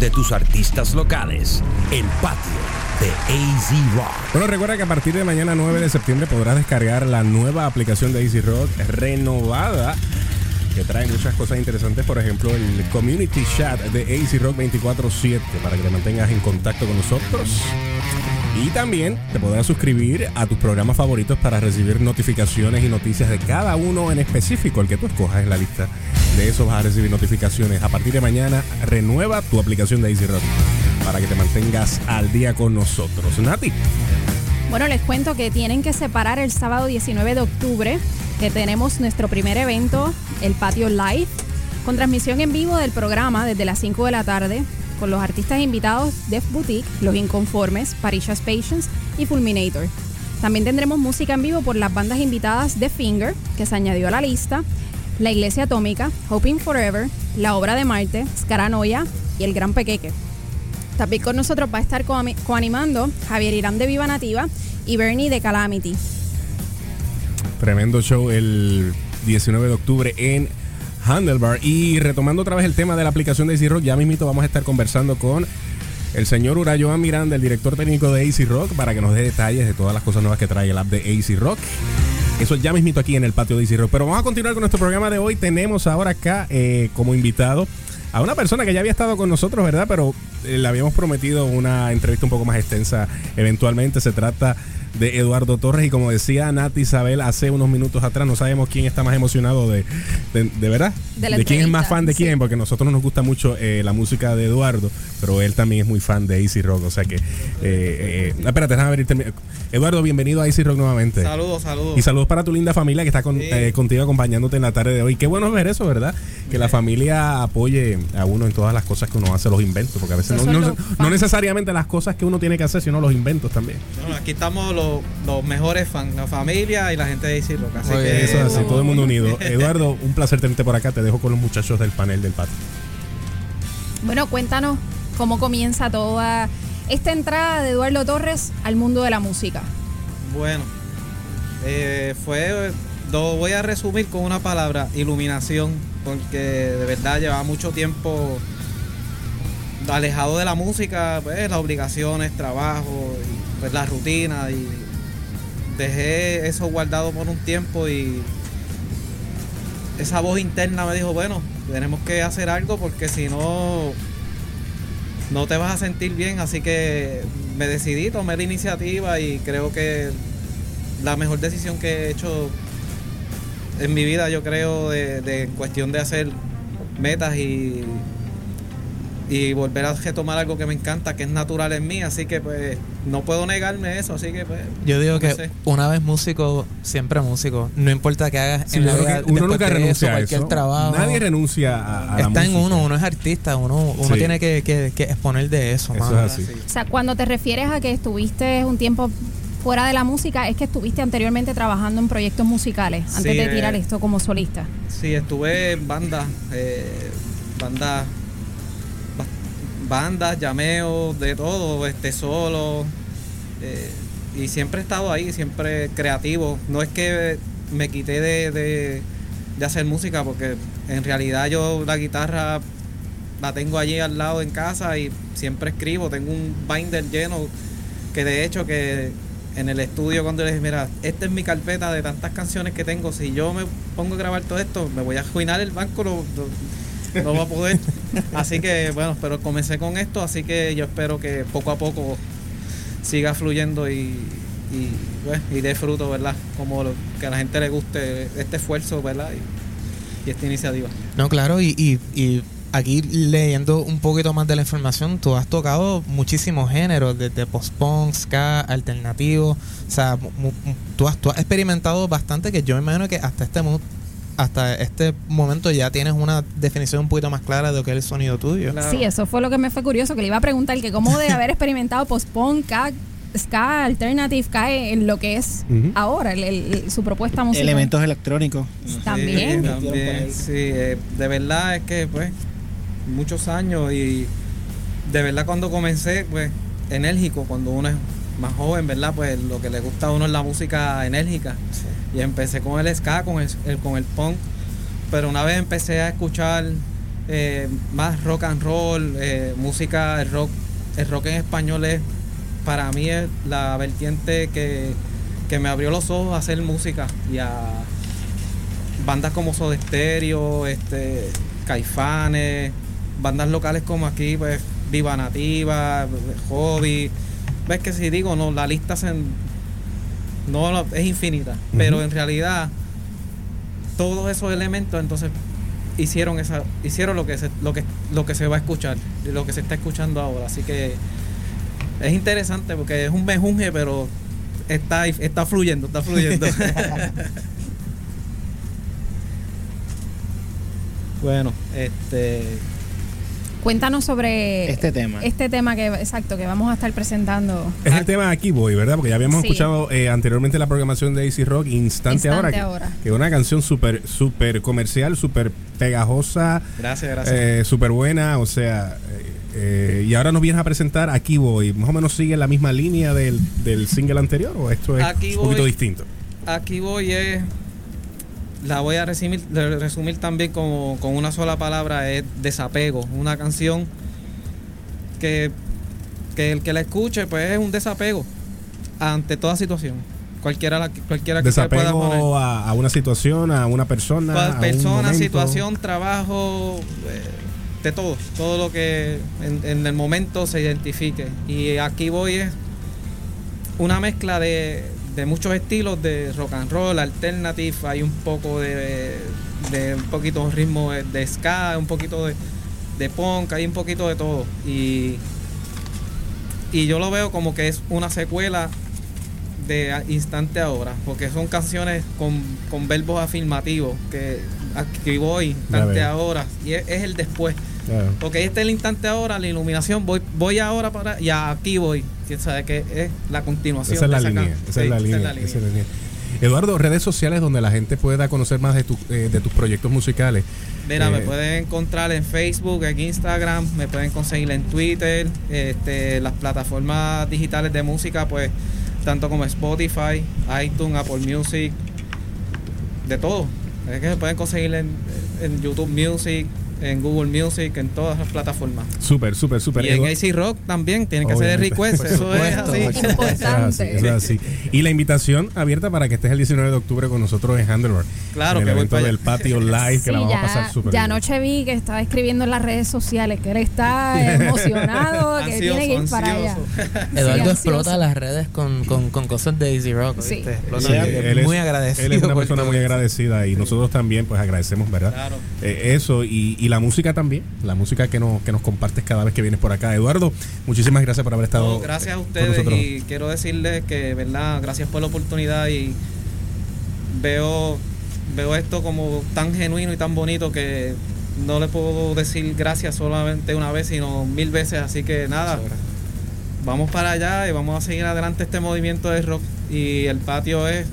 De tus artistas locales. El patio de AZ Rock. Bueno, recuerda que a partir de mañana 9 de septiembre podrás descargar la nueva aplicación de Easy Rock renovada que trae muchas cosas interesantes, por ejemplo, el community chat de AC Rock 24/7 para que te mantengas en contacto con nosotros. Y también te podrás suscribir a tus programas favoritos para recibir notificaciones y noticias de cada uno en específico, el que tú escojas en la lista. De eso vas a recibir notificaciones. A partir de mañana, renueva tu aplicación de Easy para que te mantengas al día con nosotros. Nati. Bueno, les cuento que tienen que separar el sábado 19 de octubre, que tenemos nuestro primer evento, el Patio Live, con transmisión en vivo del programa desde las 5 de la tarde, con los artistas invitados Def Boutique, Los Inconformes, Parishas Patience y Fulminator. También tendremos música en vivo por las bandas invitadas The Finger, que se añadió a la lista, La Iglesia Atómica, Hoping Forever, La Obra de Marte, Scaranoia y El Gran Pequeque. También con nosotros va a estar coanimando Javier Irán de Viva Nativa y Bernie de Calamity. Tremendo show el 19 de octubre en Handlebar. Y retomando otra vez el tema de la aplicación de AC Rock, ya mismito vamos a estar conversando con el señor Urayoan Miranda, el director técnico de AC Rock, para que nos dé detalles de todas las cosas nuevas que trae el app de AC Rock. Eso ya mismito aquí en el patio de Rock. Pero vamos a continuar con nuestro programa de hoy. Tenemos ahora acá eh, como invitado a una persona que ya había estado con nosotros, ¿verdad? Pero eh, le habíamos prometido una entrevista un poco más extensa eventualmente. Se trata de Eduardo Torres y como decía Nati Isabel hace unos minutos atrás, no sabemos quién está más emocionado de, de, de verdad, De la quién es más fan de sí. quién, porque a nosotros nos gusta mucho eh, la música de Eduardo, pero él también es muy fan de Easy Rock, o sea que... Eh, eh, espérate, déjame ver, termi- Eduardo, bienvenido a Easy Rock nuevamente. Saludos, saludos. Y saludos para tu linda familia que está con- Sí. eh, contigo acompañándote en la tarde de hoy. Qué bueno ver eso, ¿verdad? Que la familia apoye a uno en todas las cosas que uno hace, los inventos, porque a veces no, son no- necesariamente las cosas que uno tiene que hacer, sino los inventos también. Bueno, aquí estamos los, los mejores fans, la familia y la gente de Rock. Así Oye, que eso es así, todo el mundo unido. Eduardo, un placer tenerte por acá. Te dejo con los muchachos del panel del patio. Bueno, cuéntanos cómo comienza toda esta entrada de Eduardo Torres al mundo de la música. Bueno, eh, fue, lo voy a resumir con una palabra, iluminación, porque de verdad llevaba mucho tiempo alejado de la música, pues las obligaciones, trabajo, y, pues la rutina y dejé eso guardado por un tiempo y esa voz interna me dijo, bueno, tenemos que hacer algo porque si no no te vas a sentir bien, así que me decidí, tomé la iniciativa y creo que la mejor decisión que he hecho en mi vida, yo creo, de, cuestión de hacer metas y, y volver a retomar algo que me encanta, que es natural en mí, así que pues no puedo negarme eso, así que pues... Yo digo que una vez músico, siempre músico. No importa qué hagas Sí, en la vida, que uno nunca renuncia eso, a cualquier eso. trabajo. Nadie renuncia a, a la Está en música. uno, uno es artista, uno, uno Sí. tiene que, que- que exponer de eso. Eso mano. es así. O sea, cuando te refieres a que estuviste un tiempo fuera de la música, es que estuviste anteriormente trabajando en proyectos musicales antes Sí, de eh, tirar esto como solista. Sí, estuve en bandas, eh, bandas, ba- bandas, llameos, de todo, este solo. eh, y siempre he estado ahí, siempre creativo. No es que me quité de, de, de hacer música, porque en realidad yo la guitarra la tengo allí al lado en casa y siempre escribo. Tengo un binder lleno que de hecho que en el estudio cuando les dije, mira, esta es mi carpeta de tantas canciones que tengo, si yo me pongo a grabar todo esto, me voy a arruinar el banco, no, no, no va a poder. Así que bueno, pero comencé con esto, así que yo espero que poco a poco siga fluyendo y, y, bueno, y dé fruto, ¿verdad? Como que a la gente le guste este esfuerzo, ¿verdad? Y, esta iniciativa. No, claro, y, y, y aquí leyendo un poquito más de la información, tú has tocado muchísimos géneros, desde post-punk, ska, alternativo. O sea, tú, has, tú has experimentado bastante que yo me imagino que hasta este hasta este momento ya tienes una definición un poquito más clara de lo que es el sonido tuyo. Sí, eso fue lo que me fue curioso, que le iba a preguntar que cómo de haber experimentado post-punk, ska, ska, alternative, cae en lo que es ahora, el- el- su propuesta musical. Elementos electrónicos. También. Sí, también, sí, eh, de verdad es que pues muchos años y de verdad cuando comencé pues enérgico, cuando uno es más joven, ¿verdad? Pues lo que le gusta a uno es la música enérgica. Y empecé con el ska, con el, el- con el punk, pero una vez empecé a escuchar eh, más rock and roll, eh, música, el rock, el rock en español es para mí es la vertiente que, que me abrió los ojos a hacer música y a bandas como Soda Stereo, este, Caifanes, bandas locales como aquí, pues Viva Nativa, Hobby. Ves que si digo, no, la lista se, no es infinita, pero en realidad todos esos elementos entonces hicieron esa hicieron lo que se, lo que lo que se va a escuchar lo que se está escuchando ahora. Así que es interesante porque es un mejunje pero está está fluyendo está fluyendo. Bueno este Cuéntanos sobre Este tema. Este tema que exacto que vamos a estar presentando. Es el tema Aquí Voy, ¿verdad? Porque ya habíamos Sí. escuchado eh, anteriormente la programación de AC Rock, Instante, Instante Ahora, que- Ahora. que es una canción súper súper comercial, súper pegajosa, gracias gracias eh, súper buena, o sea, eh, y ahora nos vienes a presentar Aquí Voy. ¿Más o menos sigue la misma línea del, del single anterior o esto es Aquí un poquito distinto? Aquí voy es. La voy a resumir, resumir también como, con una sola palabra: es desapego. Una canción que, que el que la escuche, pues es un desapego ante toda situación. Cualquiera, la- cualquiera que se pueda poner. Desapego a, a una situación, a una persona. A persona, situación, trabajo, eh, de todo, todo lo que en, en el momento se identifique. Y aquí voy es una mezcla de, de muchos estilos de rock and roll, alternative, hay un poco de, de un poquito de ritmo de, de ska, un poquito de, de punk, hay un poquito de todo. Y, y yo lo veo como que es una secuela de instante ahora, porque son canciones con, con verbos afirmativos, que aquí voy, instante ahora, y es, es el después. Claro. Porque este es el instante ahora, la iluminación, voy, voy ahora para, y aquí voy, sabe que es la continuación. Esa es la de línea. can- Esa sí, es la línea. esa es la línea. Eduardo, redes sociales donde la gente pueda conocer más de, tu- eh, de tus proyectos musicales. Mira, me Eh, pueden encontrar en Facebook, en Instagram, me pueden conseguir en Twitter, este, las plataformas digitales de música, pues tanto como Spotify, iTunes, Apple Music, de todo. Es que me pueden conseguir en, en YouTube Music, en Google Music, en todas las plataformas. Súper, súper, súper. Y en AC Rock también, tienen que hacer el Obviamente. request, Por eso es así. Eso es así, eso es así. Y la invitación abierta para que estés el 19 de octubre con nosotros en Handlebar. Claro, en el evento del patio live, que Sí, la vamos ya, a pasar súper ya bien. anoche vi que estaba escribiendo en las redes sociales que él está emocionado, que Ansioso, tiene que ir para allá. Eduardo Sí, explota ansioso. las redes con, con, con cosas de Easy Rock. Sí. ¿viste? Explota Sí, él es- muy agradecido. Él es una persona muy agradecida y nosotros también pues agradecemos, ¿verdad? Claro. Eh, eso y, y la música también, la música que nos, que nos compartes cada vez que vienes por acá. Eduardo, muchísimas gracias por haber estado No, gracias a ustedes y quiero decirles que, ¿verdad? Gracias por la oportunidad y veo, veo esto como tan genuino y tan bonito que no le puedo decir gracias solamente una vez, sino mil veces. Así que nada, vamos para allá y vamos a seguir adelante este movimiento de rock y el patio es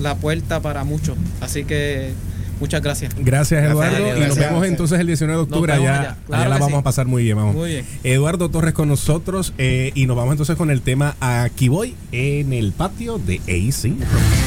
la puerta para muchos. Así que muchas gracias. Gracias, Eduardo. Gracias, y nos gracias. vemos entonces el 19 de octubre. Allá, allá. Claro allá la vamos sí. a pasar muy bien. Vamos. Muy bien. Eduardo Torres con nosotros eh, y nos vamos entonces con el tema Aquí voy en el patio de AC.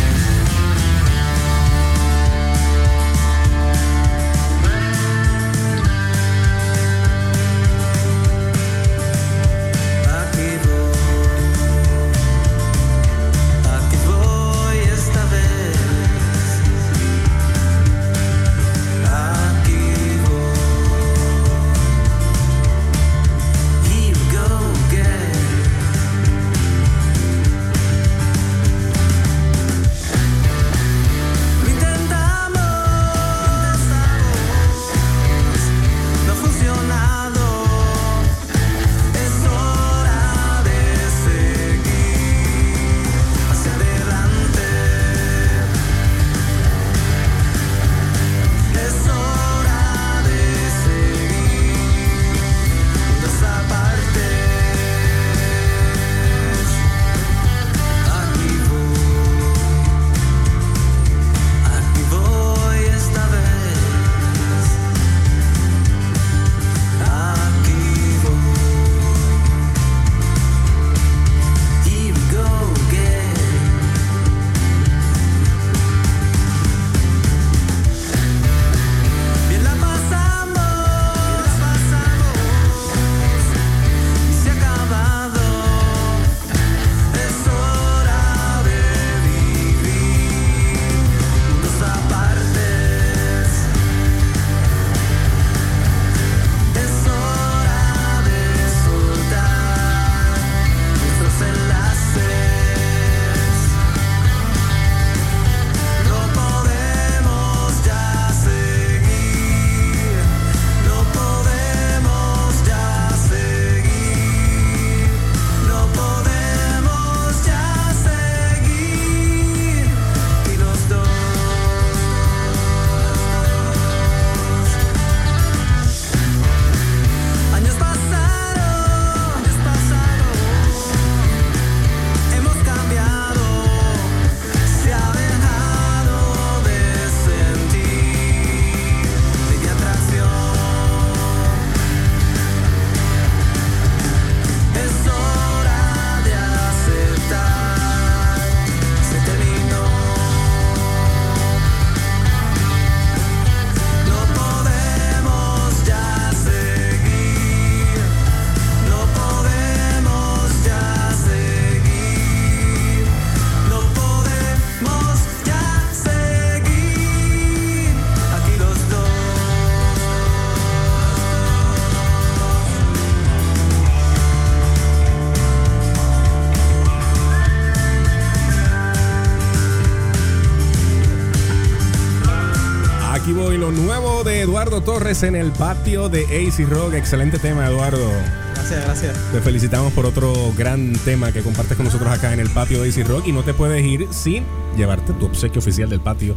Eduardo Torres en el patio de AC Rock. Excelente tema, Eduardo. Gracias, gracias. Te felicitamos por otro gran tema que compartes con nosotros acá en el patio de AC Rock y no te puedes ir sin llevarte tu obsequio oficial del patio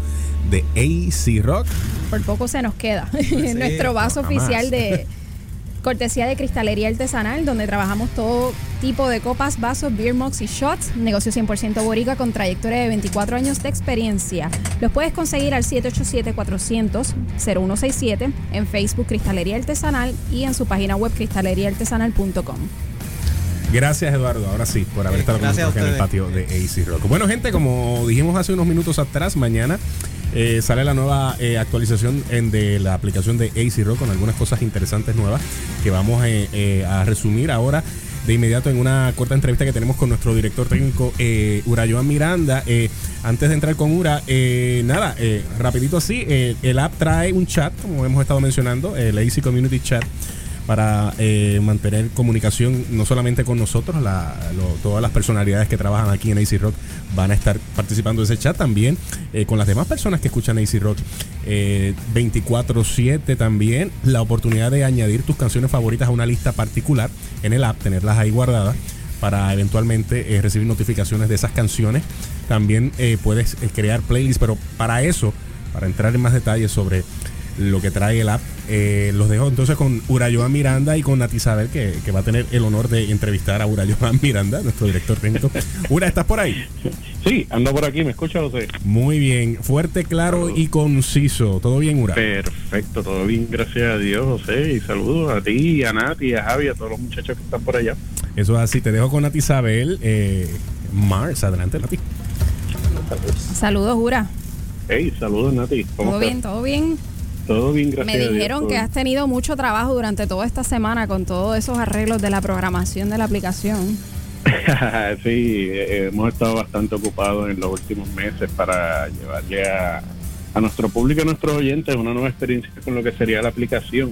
de AC Rock. Por poco se nos queda. Sí, Nuestro vaso no, oficial de cortesía de Cristalería Artesanal, donde trabajamos todo tipo de copas, vasos, beer mugs y shots. Negocio 100% boricua con trayectoria de 24 años de experiencia. Los puedes conseguir al 787-400-0167 en Facebook Cristalería Artesanal y en su página web cristaleriaartesanal.com. Gracias, Eduardo. Ahora sí, por haber estado con Gracias nosotros a acá en el patio de AC Rock. Bueno, gente, como dijimos hace unos minutos atrás, mañana eh, sale la nueva eh, actualización en de la aplicación de AC Rock con algunas cosas interesantes nuevas que vamos eh, eh, a resumir ahora de inmediato en una corta entrevista que tenemos con nuestro director técnico eh, Urayoan Miranda. Eh, antes de entrar con Ura, eh, nada, eh, rapidito así, eh, el app trae un chat, como hemos estado mencionando, el AC Community Chat para eh, mantener comunicación no solamente con nosotros, todas las personalidades que trabajan aquí en AC Rock van a estar participando de ese chat. También, eh, con las demás personas que escuchan AC Rock eh, 24/7 también, la oportunidad de añadir tus canciones favoritas a una lista particular en el app, tenerlas ahí guardadas para eventualmente eh, recibir notificaciones de esas canciones. También eh, puedes eh, crear playlists, pero para eso, para entrar en más detalles sobre lo que trae el app, eh, los dejo entonces con Urayoan Miranda y con Nati Isabel, que, que va a tener el honor de entrevistar a Urayoan Miranda, nuestro director técnico. Ura, ¿estás por ahí? Sí, ando por aquí, ¿me escucha José? Muy bien, fuerte, claro y conciso. ¿Todo bien, Ura? Perfecto, todo bien, gracias a Dios, José. Y saludos a ti, a Nati, a Javi, a todos los muchachos que están por allá. Eso es así, te dejo con Nati Isabel. Eh, Mars, adelante, Nati. Saludos, Jura. Hey, saludos, Nati. ¿Cómo ¿Todo estás? bien? ¿Todo bien? Todo bien, gracias Me a Dios. dijeron que bien. has tenido mucho trabajo durante toda esta semana con todos esos arreglos de la programación de la aplicación. sí, eh, hemos estado bastante ocupados en los últimos meses para llevarle a, a nuestro público, a nuestros oyentes, una nueva experiencia con lo que sería la aplicación.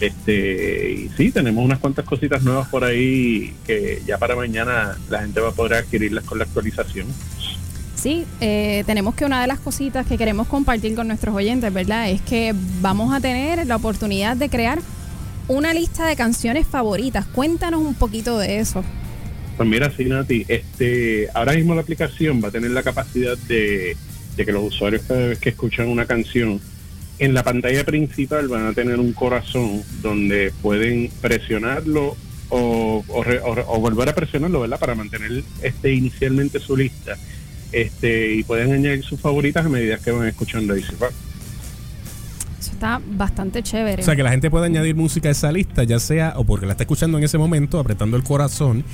Este, y sí, tenemos unas cuantas cositas nuevas por ahí que ya para mañana la gente va a poder adquirirlas con la actualización. Sí, eh, tenemos que una de las cositas que queremos compartir con nuestros oyentes, ¿verdad? Es que vamos a tener la oportunidad de crear una lista de canciones favoritas. Cuéntanos un poquito de eso. Pues mira, sí, Nati, este, ahora mismo la aplicación va a tener la capacidad de, de que los usuarios cada vez que escuchan una canción, en la pantalla principal van a tener un corazón donde pueden presionarlo o, o re- o o volver a presionarlo, ¿verdad? Para mantener este inicialmente su lista. Este, y pueden añadir sus favoritas a medida que van escuchando Easy Rock. Eso está bastante chévere. O sea, que la gente puede añadir música a esa lista, ya sea o porque la está escuchando en ese momento, apretando el corazón,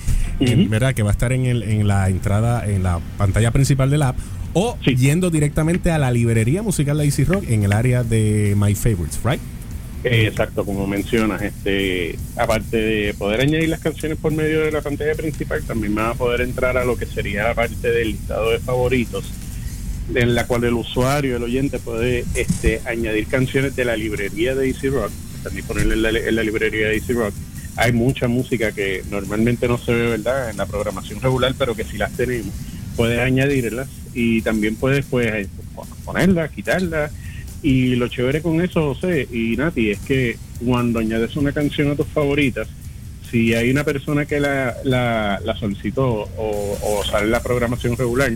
en- ¿verdad? Que va a estar en, el, en la entrada, en la pantalla principal del app, o yendo directamente a la librería musical de Easy Rock en el área de My Favorites, ¿right? Eh, Exacto, como mencionas, este, aparte de poder añadir las canciones por medio de la pantalla principal, también van a poder entrar a lo que sería la parte del listado de favoritos, en la cual el usuario, el oyente, puede este, añadir canciones de la librería de Easy Rock, están disponibles en la, en la librería de Easy Rock. Hay mucha música que normalmente no se ve, ¿verdad?, en la programación regular, pero que si las tenemos, puedes añadirlas y también puedes, pues, ponerlas, quitarlas. Y lo chévere con eso, José y Nati, es que cuando añades una canción a tus favoritas, si hay una persona que la, la, la solicitó o, o sale la programación regular,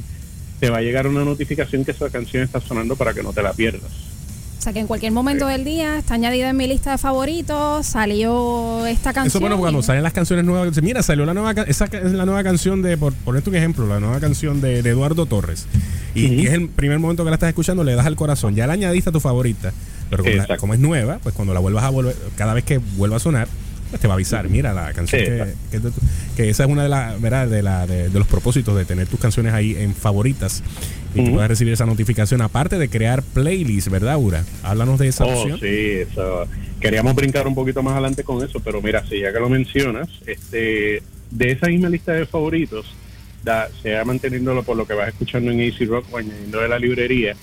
te va a llegar una notificación que esa canción está sonando para que no te la pierdas. O sea, que en cualquier momento del día está añadida en mi lista de favoritos, salió esta canción. Eso bueno cuando salen las canciones nuevas. Mira, salió la nueva esa es la nueva canción de, por ponerte un ejemplo, la nueva canción de, de Eduardo Torres. Y, y es el primer momento que la estás escuchando, le das al corazón. Ya la añadiste a tu favorita. Pero como, la- Exacto. como es nueva, pues cuando la vuelvas a volver, cada vez que vuelva a sonar, pues te va a avisar. Mira, la canción que, que, esa es una de las, ¿verdad? De, la, de, de los propósitos de tener tus canciones ahí en favoritas y que Ujú. puedas recibir esa notificación. Aparte de crear playlists, ¿verdad, Ura? Háblanos de esa Oh, opción. sí, eso. Queríamos brincar un poquito más adelante con eso, pero mira, sí, ya que lo mencionas, este, de esa misma lista de favoritos, da, sea manteniéndolo por lo que vas escuchando en Easy Rock o añadiendo de la librería,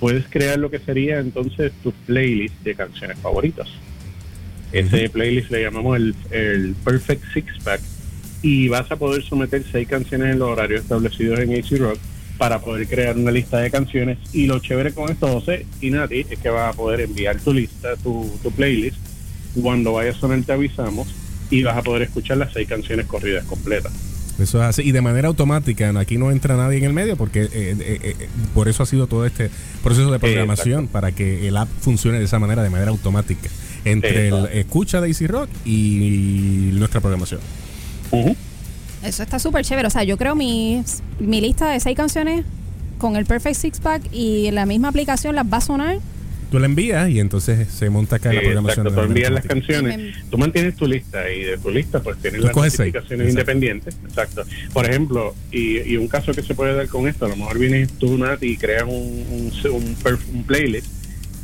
puedes crear lo que sería entonces tu playlist de canciones favoritas. Ese playlist le llamamos el, el Perfect Six Pack y vas a poder someter seis canciones en los horarios establecidos en AC Rock para poder crear una lista de canciones. Y lo chévere con esto, José y Nati, es que vas a poder enviar tu lista, tu, tu playlist. Cuando vaya a sonar te avisamos y vas a poder escuchar las seis canciones corridas completas. Eso es así. Y de manera automática, aquí no entra nadie en el medio porque eh, eh, eh, por eso ha sido todo este proceso de programación, para que el app funcione de esa manera, de manera automática, entre el escucha de Easy Rock y nuestra programación. Eso está súper chévere. O sea, yo creo mi, mi lista de seis canciones con el Perfect Six Pack y la misma aplicación las va a sonar. Tú la envías y entonces se monta acá en la programación. Exacto, de tú envías las canciones, tú mantienes tu lista y de tu lista pues tienes Tú las seis, notificaciones independientes. Exacto. Por ejemplo, y, y un caso que se puede dar con esto, a lo mejor vienes tú, Nat, y creas un, un, un un playlist,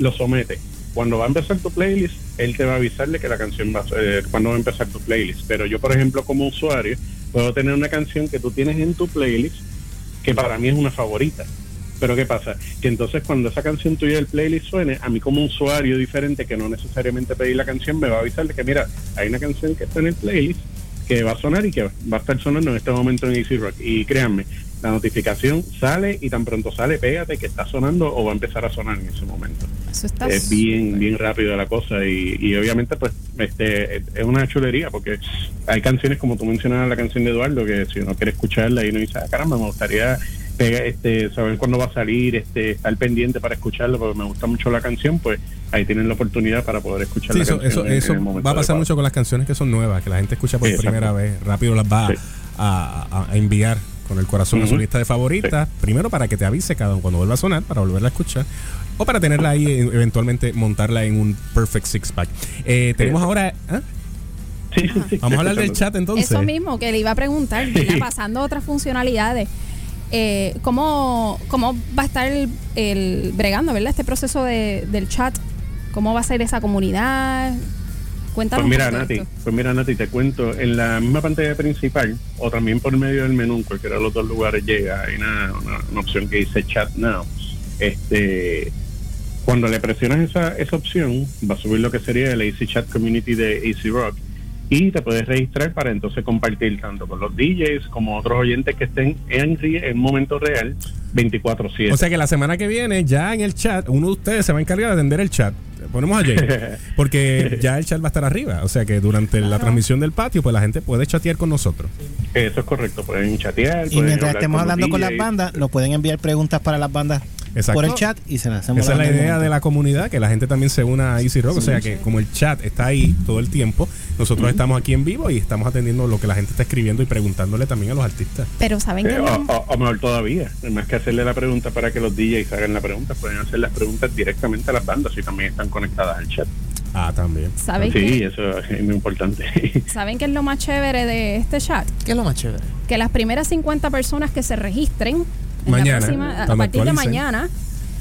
lo sometes. Cuando va a empezar tu playlist, él te va a avisarle que la canción va a eh, cuando va a empezar tu playlist. Pero yo, por ejemplo, como usuario, puedo tener una canción que tú tienes en tu playlist que para mí es una favorita. Pero ¿qué pasa? Que entonces cuando esa canción tuya del playlist suene, a mí como usuario diferente que no necesariamente pedí la canción, me va a avisar de que mira, hay una canción que está en el playlist que va a sonar y que va a estar sonando en este momento en Easy Rock. Y créanme, la notificación sale y tan pronto sale, pégate que está sonando o va a empezar a sonar en ese momento. Eso está Es bien, bien rápido la cosa y, y obviamente pues este es una chulería porque hay canciones como tú mencionabas la canción de Eduardo que si uno quiere escucharla y uno dice, ah, caramba, me gustaría este, saber cuándo va a salir, este, estar pendiente para escucharlo porque me gusta mucho la canción, pues ahí tienen la oportunidad para poder escuchar Sí, la eso, canción. eso, en- eso va a pasar adecuado. mucho con las canciones que son nuevas, que la gente escucha por primera vez. Rápido las va a, a- a enviar con el corazón a su lista de favoritas. Primero para que te avise cada cuando vuelva a sonar, para volverla a escuchar. O para tenerla ahí, eventualmente montarla en un Perfect Six Pack. Eh, tenemos ahora. ¿ah? Vamos a hablar del chat entonces. Eso mismo que le iba a preguntar, pasando a otras funcionalidades. Eh, ¿cómo, ¿Cómo va a estar el, el bregando, verdad? Este proceso de, del chat. ¿Cómo va a ser esa comunidad? Cuéntanos. Pues mira, Nati, esto. pues mira, Nati, te cuento, en la misma pantalla principal, o también por medio del menú, en cualquiera de los dos lugares llega, hay una, una- una opción que dice Chat Now. Este, cuando le presionas esa, esa opción, va a subir lo que sería el AC Chat Community de AC Rock y te puedes registrar para entonces compartir tanto con los DJs como otros oyentes que estén en, en momento real 24/7. O sea que la semana que viene, ya en el chat, uno de ustedes se va a encargar de atender el chat. Ponemos a Jay. Porque ya el chat va a estar arriba. O sea que durante la transmisión del patio, pues la gente puede chatear con nosotros. Eso es correcto, pueden chatear. Y pueden mientras estemos con hablando con las DJs. bandas, lo pueden enviar preguntas para las bandas Exacto. por el chat y se las hacemos. Esa es la idea de la comunidad, que la gente también se una a Easy Rock. o sea que como el chat está ahí todo el tiempo, nosotros estamos aquí en vivo y estamos atendiendo lo que la gente está escribiendo y preguntándole también a los artistas. Pero ¿saben Sí, qué? o, o- o mejor todavía, más que hacerle la pregunta para que los DJs hagan la pregunta, pueden hacer las preguntas directamente a las bandas y también están conectadas al chat. Ah, también. ¿Saben Sí, qué? eso es muy importante. ¿Saben qué es lo más chévere de este chat? ¿Qué es lo más chévere? Que las primeras 50 personas que se registren en la Mañana, próxima- a partir de mañana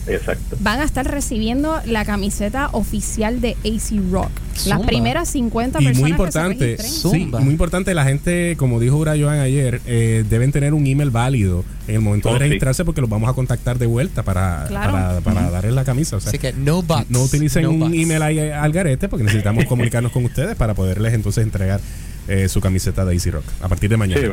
Exacto. van a estar recibiendo la camiseta oficial de AC Rock. Las primeras 50 Y personas muy que importante, se sí, muy importante, la gente, como dijo Ura Joan ayer, eh, deben tener un email válido en el momento Oh, de sí. registrarse porque los vamos a contactar de vuelta para, Claro. para, darles la camisa. O sea, Así que no bots. no utilicen no un bots. email ahí al garete porque necesitamos comunicarnos con ustedes para poderles entonces entregar eh, su camiseta de Easy Rock a partir de mañana. Sí,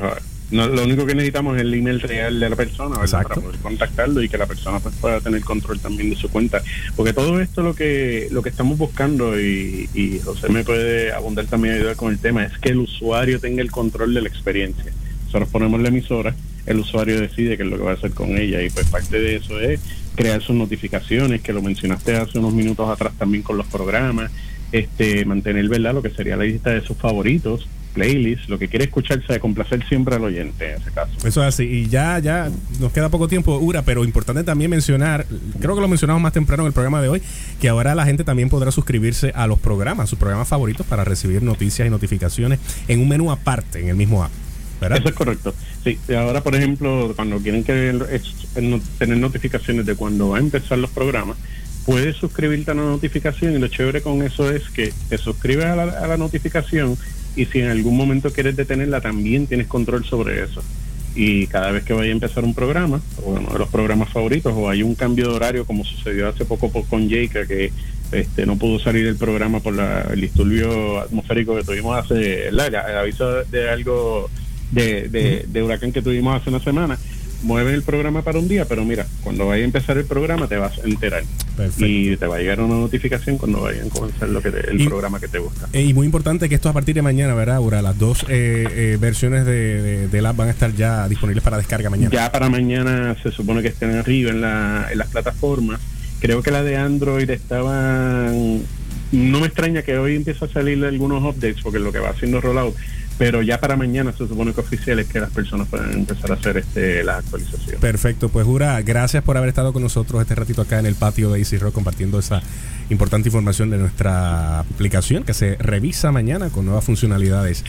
no, lo único que necesitamos es el email real de la persona ¿verdad? Para poder contactarlo y que la persona pues, pueda tener control también de su cuenta. Porque todo esto lo que lo que estamos buscando, y, y José me puede abundar también ayudar con el tema, es que el usuario tenga el control de la experiencia. Nosotros ponemos la emisora, el usuario decide qué es lo que va a hacer con ella y pues parte de eso es crear sus notificaciones, que lo mencionaste hace unos minutos atrás también con los programas, este mantener verdad lo que sería la lista de sus favoritos, playlists, lo que quiere escucharse de complacer siempre al oyente en ese caso. Eso es así. Y ya, ya nos queda poco tiempo, Ura, pero importante también mencionar, creo que lo mencionamos más temprano en el programa de hoy, que ahora la gente también podrá suscribirse a los programas, sus programas favoritos, para recibir noticias y notificaciones en un menú aparte, en el mismo app. ¿verdad? Eso es correcto. Sí, ahora por ejemplo, cuando quieren que tener notificaciones de cuando va a empezar los programas, puedes suscribirte a la notificación y lo chévere con eso es que te suscribes a la, a la notificación y si en algún momento quieres detenerla también tienes control sobre eso. Y cada vez que vaya a empezar un programa, o uno de los programas favoritos, o hay un cambio de horario como sucedió hace poco con Jake, que este, no pudo salir del programa por la- el disturbio atmosférico que tuvimos hace, la- el aviso de algo de, de huracán que tuvimos hace una semana, mueven el programa para un día, pero mira, cuando vaya a empezar el programa te vas a enterar. Y te va a llegar una notificación cuando vayan a comenzar lo que te- el Y- programa que te gusta. Eh, Y muy importante que esto a partir de mañana, ¿verdad, Aura? Las dos eh, eh, versiones de, de- del app van a estar ya disponibles para descarga mañana. Ya para mañana se supone que estén arriba en, la, en las plataformas. Creo que la de Android estaban... No me extraña que hoy empiece a salir algunos updates porque lo que va haciendo rollout. Pero ya para mañana se supone que oficial es que las personas puedan empezar a hacer este las actualizaciones. Perfecto, pues Jura, gracias por haber estado con nosotros este ratito acá en el patio de Easy Rock compartiendo esa importante información de nuestra aplicación que se revisa mañana con nuevas funcionalidades.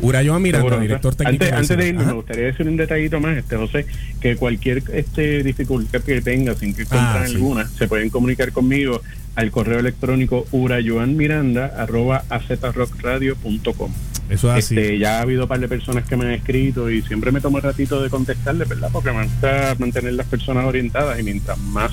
Urayoa Miranda, Seguro, director técnico. Antes, antes de Ajá. me gustaría decir un detallito más, este José, que cualquier este dificultad que tenga, sin que encuentren Ah, sí. alguna, se pueden comunicar conmigo al correo electrónico urayoanmiranda.com. Eso es así. Este, ya ha habido un par de personas que me han escrito y siempre me tomo el ratito de contestarle, ¿verdad? Porque me gusta mantener las personas orientadas y mientras más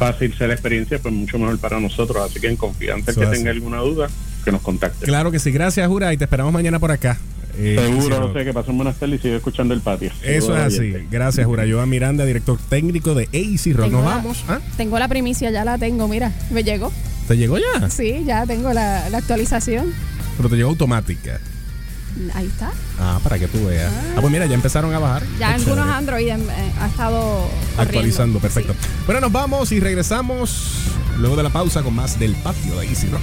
fácil sea la experiencia, pues mucho mejor para nosotros. Así que en confianza, el que tenga alguna duda, que nos contacte. Claro que sí, gracias Jura y te esperamos mañana por acá. Eh, Seguro, Rock. José, que pasen buenas tardes y sigue escuchando el patio. Eso es así. Gracias, Urayoa Miranda, director técnico de AC Rock. Tengo Nos la- vamos. ¿Ah? Tengo la primicia, ya la tengo, mira, me llegó. ¿Te llegó ya? Sí, ya tengo la, la actualización. Pero te llegó automática. Ahí está. Ah, para que tú veas. Ah, pues mira, ya empezaron a bajar. Ya Qué algunos chévere. Android eh, ha estado corriendo. Actualizando, perfecto. Bueno, nos vamos y regresamos luego de la pausa con más del patio de Easy Rock.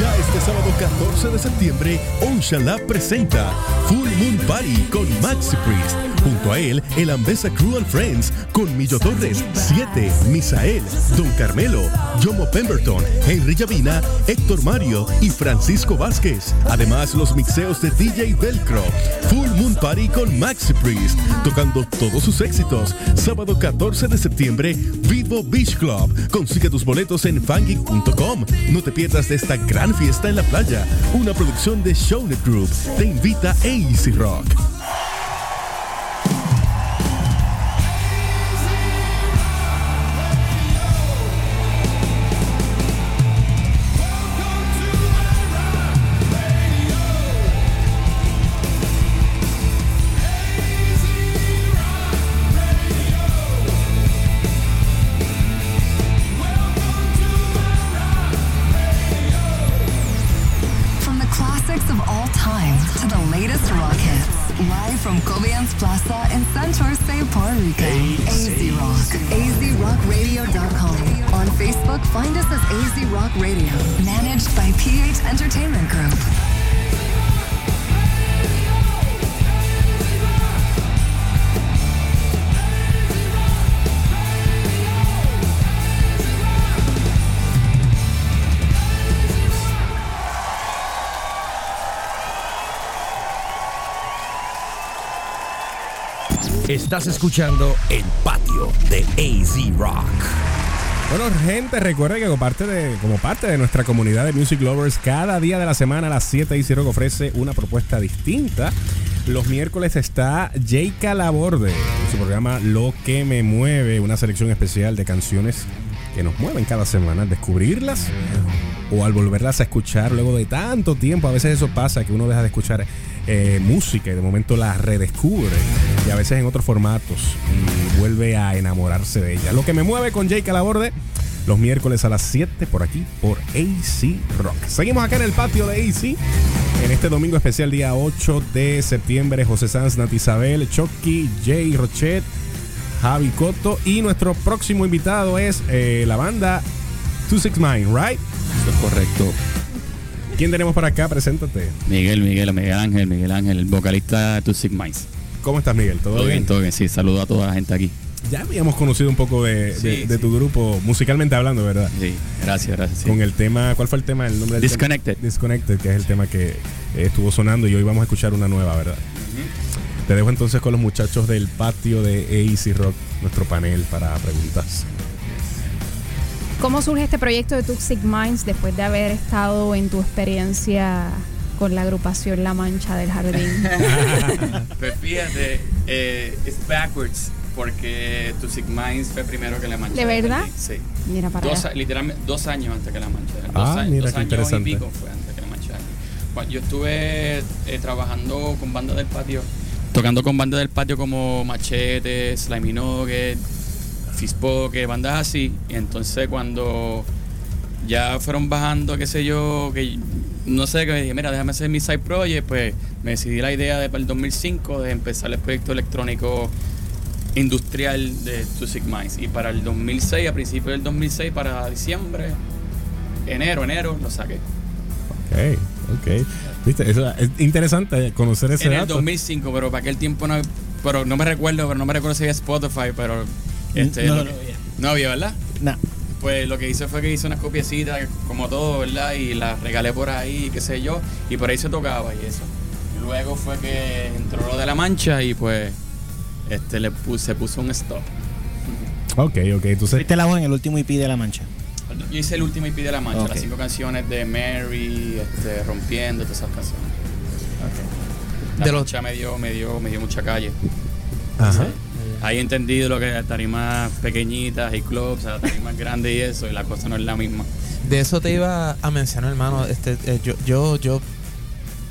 Ya este sábado 14 de septiembre, Ocean presenta Full Moon Party con Maxi Priest. Junto a él, el Ambesa and Friends con Millo Torres, 7, Misael, Don Carmelo, Yomo Pemberton, Henry Llavina, Héctor Mario y Francisco Vázquez. Además, los mixeos de DJ Velcro. Full Moon Party con Maxi Priest, tocando todos sus éxitos. Sábado 14 de septiembre, Vivo Beach Club. Consigue tus boletos en fangeek.com. No te pierdas de esta gran fiesta en la playa. Una producción de Shownet Group. Te invita AC Rock. Estás escuchando El Patio de AZ Rock. Bueno, gente, recuerden que como parte, de, como parte de nuestra comunidad de Music Lovers, cada día de la semana a las 7 Easy Rock ofrece una propuesta distinta. Los miércoles está Jay Calaborde en su programa Lo que me mueve, una selección especial de canciones que nos mueven cada semana, descubrirlas o al volverlas a escuchar luego de tanto tiempo. A veces eso pasa, que uno deja de escuchar eh, música y de momento la redescubre y a veces en otros formatos y vuelve a enamorarse de ella. Lo que me mueve con Jake Calaborde los miércoles a las 7 por aquí por AC Rock. Seguimos acá en el patio de AC en este domingo especial día 8 de septiembre. José Sanz, Nati Isabel, Chucky, Jay Rochet, Javi Cotto y nuestro próximo invitado es eh, la banda Two Six Mind, ¿right? Es correcto. ¿Quién tenemos por acá? Preséntate. Miguel, Miguel, Miguel Ángel, Miguel Ángel, el vocalista de Two Sick Minds. ¿Cómo estás, Miguel? ¿Todo, Todo bien? bien, todo bien. Sí, saludo a toda la gente aquí. Ya habíamos conocido un poco de, de- Sí, de tu grupo, musicalmente hablando, ¿verdad? Sí, gracias, gracias. sí. Con el tema, ¿cuál fue el tema? El nombre del Disconnected. tema? Disconnected, que es el tema que eh, estuvo sonando y hoy vamos a escuchar una nueva, ¿verdad? Te dejo entonces con los muchachos del patio de AC Rock, nuestro panel para preguntas. ¿Cómo surge este proyecto de Toxic Minds después de haber estado en tu experiencia con la agrupación La Mancha del Jardín? Pues fíjate, eh, es backwards porque Tu Sick Minds fue primero que La Mancha. ¿De verdad? Sí. Mira para Dos, allá. literalmente dos años antes que La Mancha. Dos, Ah, a- mira dos qué años interesante. y pico fue antes que La Mancha. Bueno, yo estuve eh, trabajando con Banda del Patio tocando con bandas del patio como Machete, Slimy Nugget, Fispoke, bandas así. Y entonces cuando ya fueron bajando, qué sé yo, que no sé, que dije, mira, déjame hacer mi side project, pues me decidí la idea de para el 2005 de empezar el proyecto electrónico industrial de Two Sick Minds. Y para el 2006, a principios del 2006, para diciembre, enero, enero, lo saqué. Ok, ok. Viste, eso es interesante conocer ese en el dato. 2005, pero para aquel tiempo no, pero no me recuerdo, pero no me recuerdo si había Spotify, pero este, No, lo no había. no había, ¿verdad? No. Pues lo que hice fue que hice unas copiecitas, como todo, ¿verdad? Y las regalé por ahí, qué sé yo, y por ahí se tocaba y eso. Luego fue que entró lo de la mancha y pues este le puse, se puso un stop. Ok, ok. Entonces, Fuiste la voz en el último IP de La Mancha. Yo hice el último IP de la mancha, Ok. las cinco canciones de Mary, este, rompiendo, todas esas canciones. La De los- mancha me dio, me dio, me dio mucha calle. Ajá. He entendido lo que es tarimas pequeñitas y clubs, a tarimas grandes y eso, y la cosa no es la misma. De eso te iba a mencionar, hermano. Este, eh, yo, yo, yo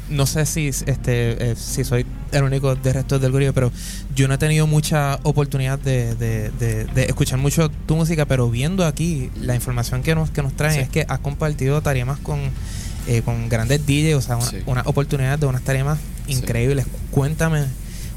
no sé si, este, eh, si soy el único del resto del grupo, pero yo no he tenido mucha oportunidad de, de- de- de escuchar mucho tu música, pero viendo aquí la información que nos, que nos traen Sí. es que has compartido tarimas con, eh, con grandes DJs, o sea, una, Sí. una oportunidad de unas tarimas Sí. increíbles. Cuéntame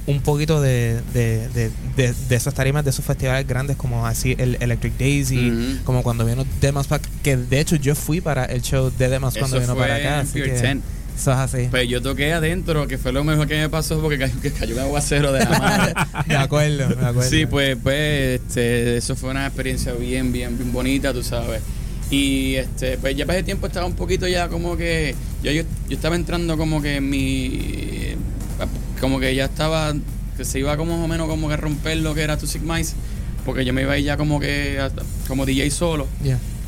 un poquito de, de, de, de- de esas tarimas, de esos festivales grandes como así el Electric Daisy, como cuando vino Demas Pack, que de hecho yo fui para el show de Demas cuando vino para acá. Así que 10. eso es así. Pues yo toqué adentro, que fue lo mejor que me pasó porque cayó, que cayó un aguacero de la madre. me acuerdo, me acuerdo. Sí, pues, pues este, eso fue una experiencia bien, bien, bien bonita, tú sabes. Y este, pues ya para ese tiempo estaba un poquito ya como que. Yo, yo, yo estaba entrando como que en mi. Como que ya estaba. Que se iba como más o menos como que a romper lo que era Tu Sick Minds. Porque yo me iba a ir ya como que. a- como DJ solo.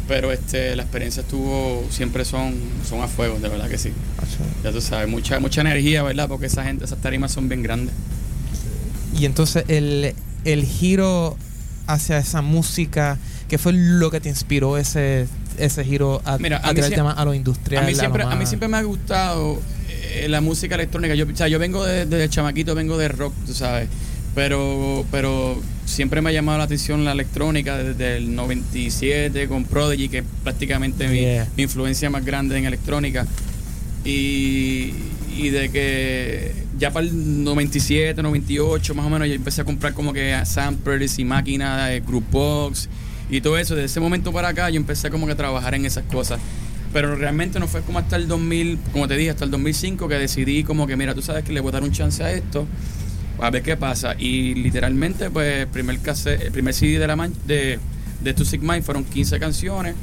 Pero este, la experiencia estuvo. Siempre son, son a fuego, de verdad que sí. Ya tú sabes, mucha, mucha energía, ¿verdad? Porque esa gente, esas tarimas son bien grandes. Y entonces el, el giro hacia esa música, ¿qué fue lo que te inspiró ese, ese giro a, Mira, a a mí a lo industrial? A mí siempre, lo a mí siempre me ha gustado eh, la música electrónica. Yo, o sea, yo vengo de- desde chamaquito, vengo de rock, tú sabes. Pero, pero siempre me ha llamado la atención la electrónica desde el 97 con Prodigy, que es prácticamente mi- Yeah. mi, influencia más grande en electrónica. Y, y de que ya para el 97, 98 más o menos, yo empecé a comprar como que samplers y máquinas de Groupbox y todo eso. Desde ese momento para acá yo empecé como que a trabajar en esas cosas. Pero realmente no fue como hasta el 2000, como te dije, hasta el 2005 que decidí como que, mira, tú sabes que le voy a dar un chance a esto, a ver qué pasa. Y literalmente, pues, el primer, cassette- el primer CD de, la man- de, de Two Sick Mind fueron 15 canciones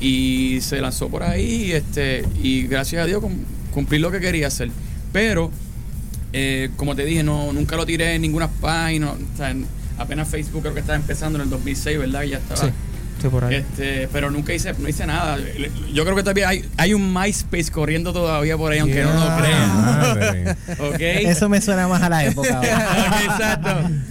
y se lanzó por ahí este y gracias a Dios cum- cumplí lo que quería hacer. Pero, eh, como te dije, no nunca lo tiré en ninguna página. apenas Facebook creo que estaba empezando en el 2006, ¿verdad? Y ya estaba. Sí, por ahí. Este, pero nunca hice, no hice nada. Yo creo que todavía hay, hay un MySpace corriendo todavía por ahí, aunque no lo crean. ¿Ok? Eso me suena más a la época. Exacto.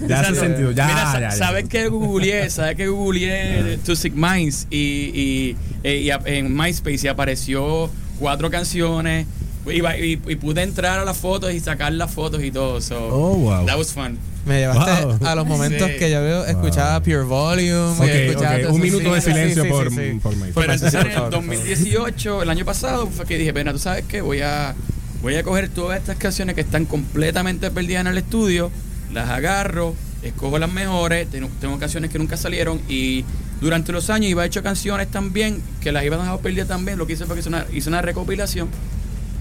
Ya hace Exacto. sentido. Ya, Mira, ya, ya. ¿sabes qué googleé? ¿Sabes qué googleé Two Sick Minds? Y, y, eh, y a- en MySpace y apareció cuatro canciones. Y, y- y pude entrar a las fotos y sacar las fotos y todo. So, Oh, wow. That was fun. Me llevaste Wow. a los momentos Sí. que yo veo, escuchaba Pure Volume. Ok, escuchaba ok. todo Un minuto de Sí, silencio sí, por, por MySpace. Pero entonces por en el favor, por favor. 2018, el año pasado, fue que dije, Pena, ¿tú sabes qué? Voy a, voy a coger todas estas canciones que están completamente perdidas en el estudio, las agarro, escojo las mejores, tengo, tengo canciones que nunca salieron y durante los años iba hecho canciones también que las iba dejando perdidas también. Lo que hice fue que hice una, hice una recopilación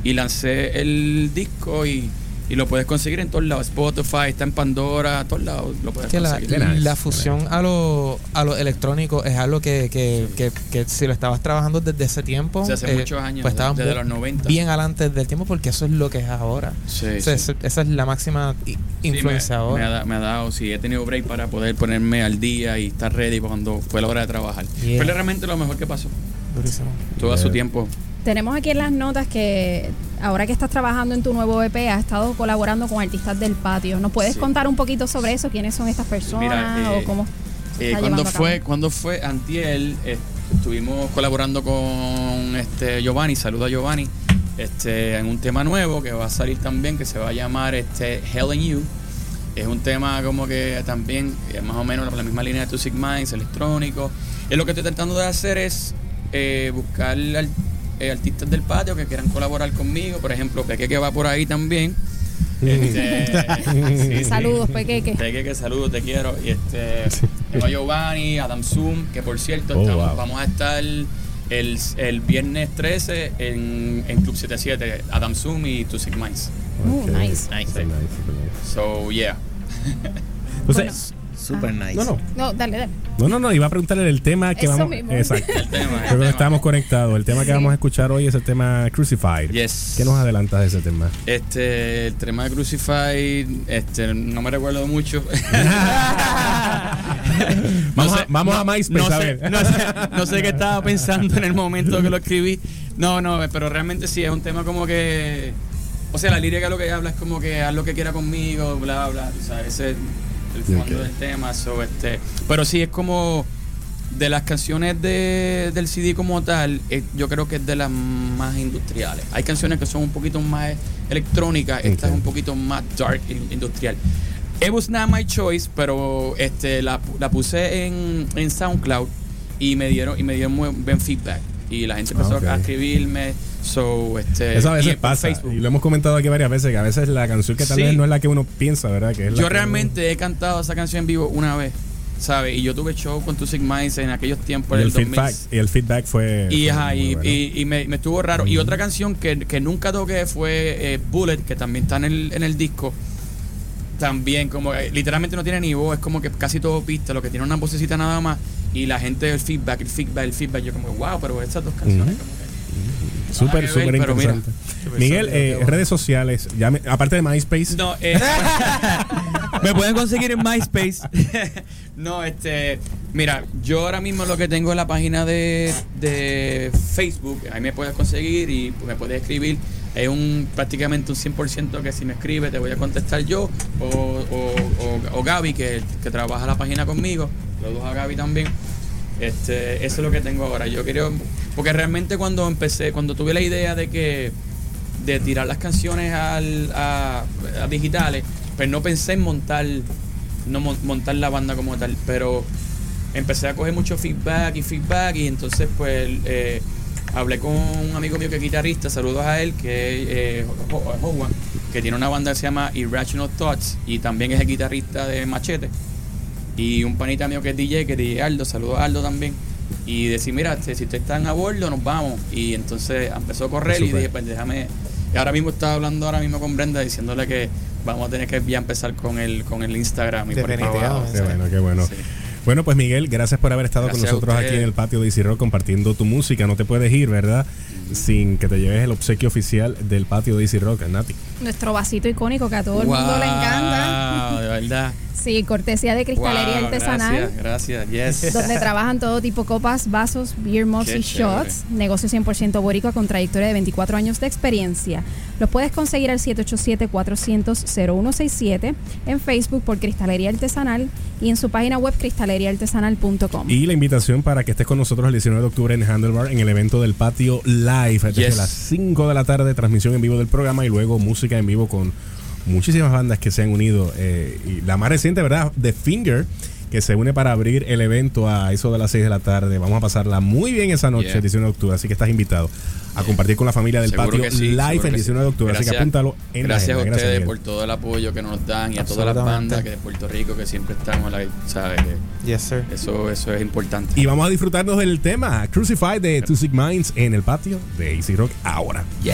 y lancé el disco y, y lo puedes conseguir en todos lados. Spotify, está en Pandora, todos lados lo puedes que la, conseguir. la fusión a lo, a lo electrónico es algo que, que, que, que si lo estabas trabajando desde ese tiempo, Sí, hace muchos años, pues estabas desde los 90. bien adelante del tiempo porque eso es lo que es ahora. Sí, O sea, sí. es- esa es la máxima influencia me, ahora. Me ha, da- me ha dado, sí, he tenido break para poder ponerme al día y estar ready cuando fue la hora de trabajar. Yeah. Fue realmente lo mejor que pasó. Durísimo. Todo a su tiempo. Tenemos aquí en las notas que ahora que estás trabajando en tu nuevo EP, has estado colaborando con artistas del patio. ¿Nos puedes Sí. contar un poquito sobre eso? ¿Quiénes son estas personas Mira, eh, o cómo Eh, cabo? fue, cuando fue Antiel, eh, estuvimos colaborando con este Giovanni, saludo a Giovanni. este, en un tema nuevo que va a salir también, que se va a llamar este, Hell in You. Es un tema como que también, eh, más o menos la misma línea de Two Sick Minds, electrónico. Y lo que estoy tratando de hacer es buscar al- eh, artistas del patio que quieran colaborar conmigo. Por ejemplo, Peque que va por ahí también. Este, sí, Saludos. Pequeque. Pequeque, saludos, te quiero. Y este, tengo a Giovanni, Adam Zoom, que por cierto, Oh, estamos- wow. vamos a estar el, el viernes 13 en, en Club 77, Adam Zoom y Two Sick Minds. Uh, nice. Sí. So, yeah. Entonces, Super nice. no, no. No, dale, dale. No, no, no, iba a preguntarle el tema que Eso vamos. mismo. Exacto. El tema, el que tema. estamos conectados. El tema que Sí. vamos a escuchar hoy es el tema Crucified. Yes. ¿Qué nos adelantas de ese tema? Este, el tema de Crucify, este, no me recuerdo mucho. Vamos No a- vamos a MySpace, no a sé, ver. No sé, no sé qué estaba pensando en el momento que lo escribí. No, no, pero realmente sí es un tema como que. O sea, la lírica lo que habla es como que haz lo que quiera conmigo, bla, bla. O sea, ese es el fondo Ok. del tema. so, este, pero sí es como. De las canciones de, del CD como tal, eh, yo creo que es de las más industriales. Hay canciones que son un poquito más electrónicas, esta Ok. es un poquito más dark in- industrial. It was not my choice, pero este la, la puse en, en SoundCloud y me dieron y me dieron muy buen feedback y la gente empezó Ah, ok. a escribirme. So, este, Eso a veces pasa. Facebook. Y lo hemos comentado aquí varias veces, que a veces la canción que tal Sí. vez no es la que uno piensa, ¿verdad? Que es Yo realmente he cantado esa canción en vivo una vez, ¿sabes? Y yo tuve show con Two Minds en aquellos tiempos y el del 2000. feedback, y el feedback fue. Y, fue ajá, y, bueno. y- y me, me estuvo raro. Y otra canción que, que nunca toqué fue eh, Bullet, que también está en el, en el disco. También, como eh, literalmente no tiene ni voz, es como que casi todo pista, lo que tiene una vocecita nada más. Y la gente, el feedback, el feedback, el feedback. Yo, como, wow, pero esas dos canciones, como que. Súper, súper mira. interesante. Miguel, eh, redes sociales, ya me- aparte de MySpace. No, eh, me pueden conseguir en MySpace. no, este, mira, yo ahora mismo lo que tengo es la página de, de Facebook, ahí me puedes conseguir y me puedes escribir. Es un prácticamente un 100% que si me escribe te voy a contestar yo o, o, o- o Gaby que, que trabaja la página conmigo, los dos a Gaby también. Este, eso es lo que tengo ahora. Yo quiero, porque realmente cuando empecé, cuando tuve la idea de que de tirar las canciones al, a, a digitales, pues no pensé en montar, no mon- montar la banda como tal, pero empecé a coger mucho feedback y feedback y entonces pues eh, hablé con un amigo mío que es guitarrista, saludos a él, que es eh, que tiene una banda que se llama Irrational Thoughts y también es el guitarrista de Machete. Y un panita mío que es DJ, que es DJ Aldo, saludos a Aldo también. Y decir, mira, si ustedes están a bordo, nos vamos. Y entonces empezó a correr y dije, pues déjame. Y ahora mismo estaba hablando ahora mismo con Brenda diciéndole que vamos a tener que ya empezar con el, con el Instagram y por ahí abajo. Qué bueno, qué bueno. Bueno, pues Miguel, gracias por haber estado Gracias con nosotros aquí en el patio de Easy Rock compartiendo tu música. No te puedes ir, ¿verdad? Sin que te lleves el obsequio oficial del patio de Easy Rock, Nati. Nuestro vasito icónico que a todo el mundo le encanta. De verdad. Sí, cortesía de cristalería Wow, artesanal. Gracias, gracias. Yes. donde trabajan todo tipo copas, vasos, beer mugs Qué y shots. Negocio 100% boricua con trayectoria de 24 años de experiencia. Los puedes conseguir al 787-400-0167 en Facebook por Cristalería Artesanal y en su página web cristaleriaartesanal.com. Y la invitación para que estés con nosotros el 19 de octubre en Handlebar en el evento del patio live desde Yes. las 5 de la tarde, transmisión en vivo del programa y luego música en vivo con muchísimas bandas que se han unido. eh, y la más reciente, ¿verdad? The Finger, que se une para abrir el evento a eso de las 6 de la tarde. Vamos a pasarla muy bien esa noche, Yeah. el 19 de octubre, así que estás invitado a compartir con la familia del Seguro patio sí, live el que 19 de octubre. así que apúntalo en Gracias la a agenda. ustedes Miguel. por todo el apoyo que nos dan y a todas las bandas que de Puerto Rico que siempre estamos, like, ¿sabes? Yes, sir. Eso, eso es importante. Y vamos a disfrutarnos del tema Crucified de Two Sick Minds en el patio de Easy Rock ahora. Tell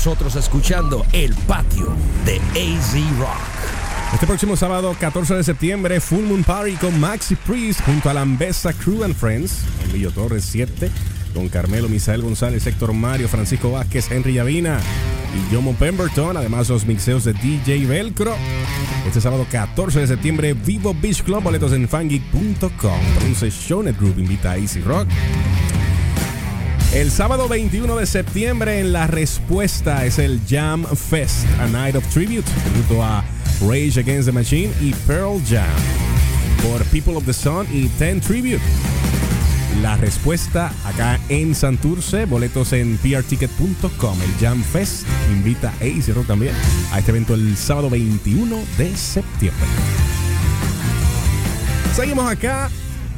nosotros escuchando El Patio de AZ Rock. Este próximo sábado, 14 de septiembre, Full Moon Party con Maxi Priest junto a la Ambesa Crew and Friends, Emilio Torres 7, con Carmelo Misael González, Héctor Mario, Francisco Vázquez, Henry Yavina y Jomo Pemberton, además los mixeos de DJ Velcro. Este sábado 14 de septiembre, Vivo Beach Club, boletos en fangeek.com. Entonces, Shownet Group invita a Easy Rock. El sábado 21 de septiembre en La Respuesta es el Jam Fest, a Night of Tribute, junto a Rage Against the Machine y Pearl Jam, por People of the Sun y Ten Tribute. La respuesta acá en Santurce, boletos en prticket.com. El Jam Fest invita a AC Rock también a este evento el sábado 21 de septiembre. Seguimos acá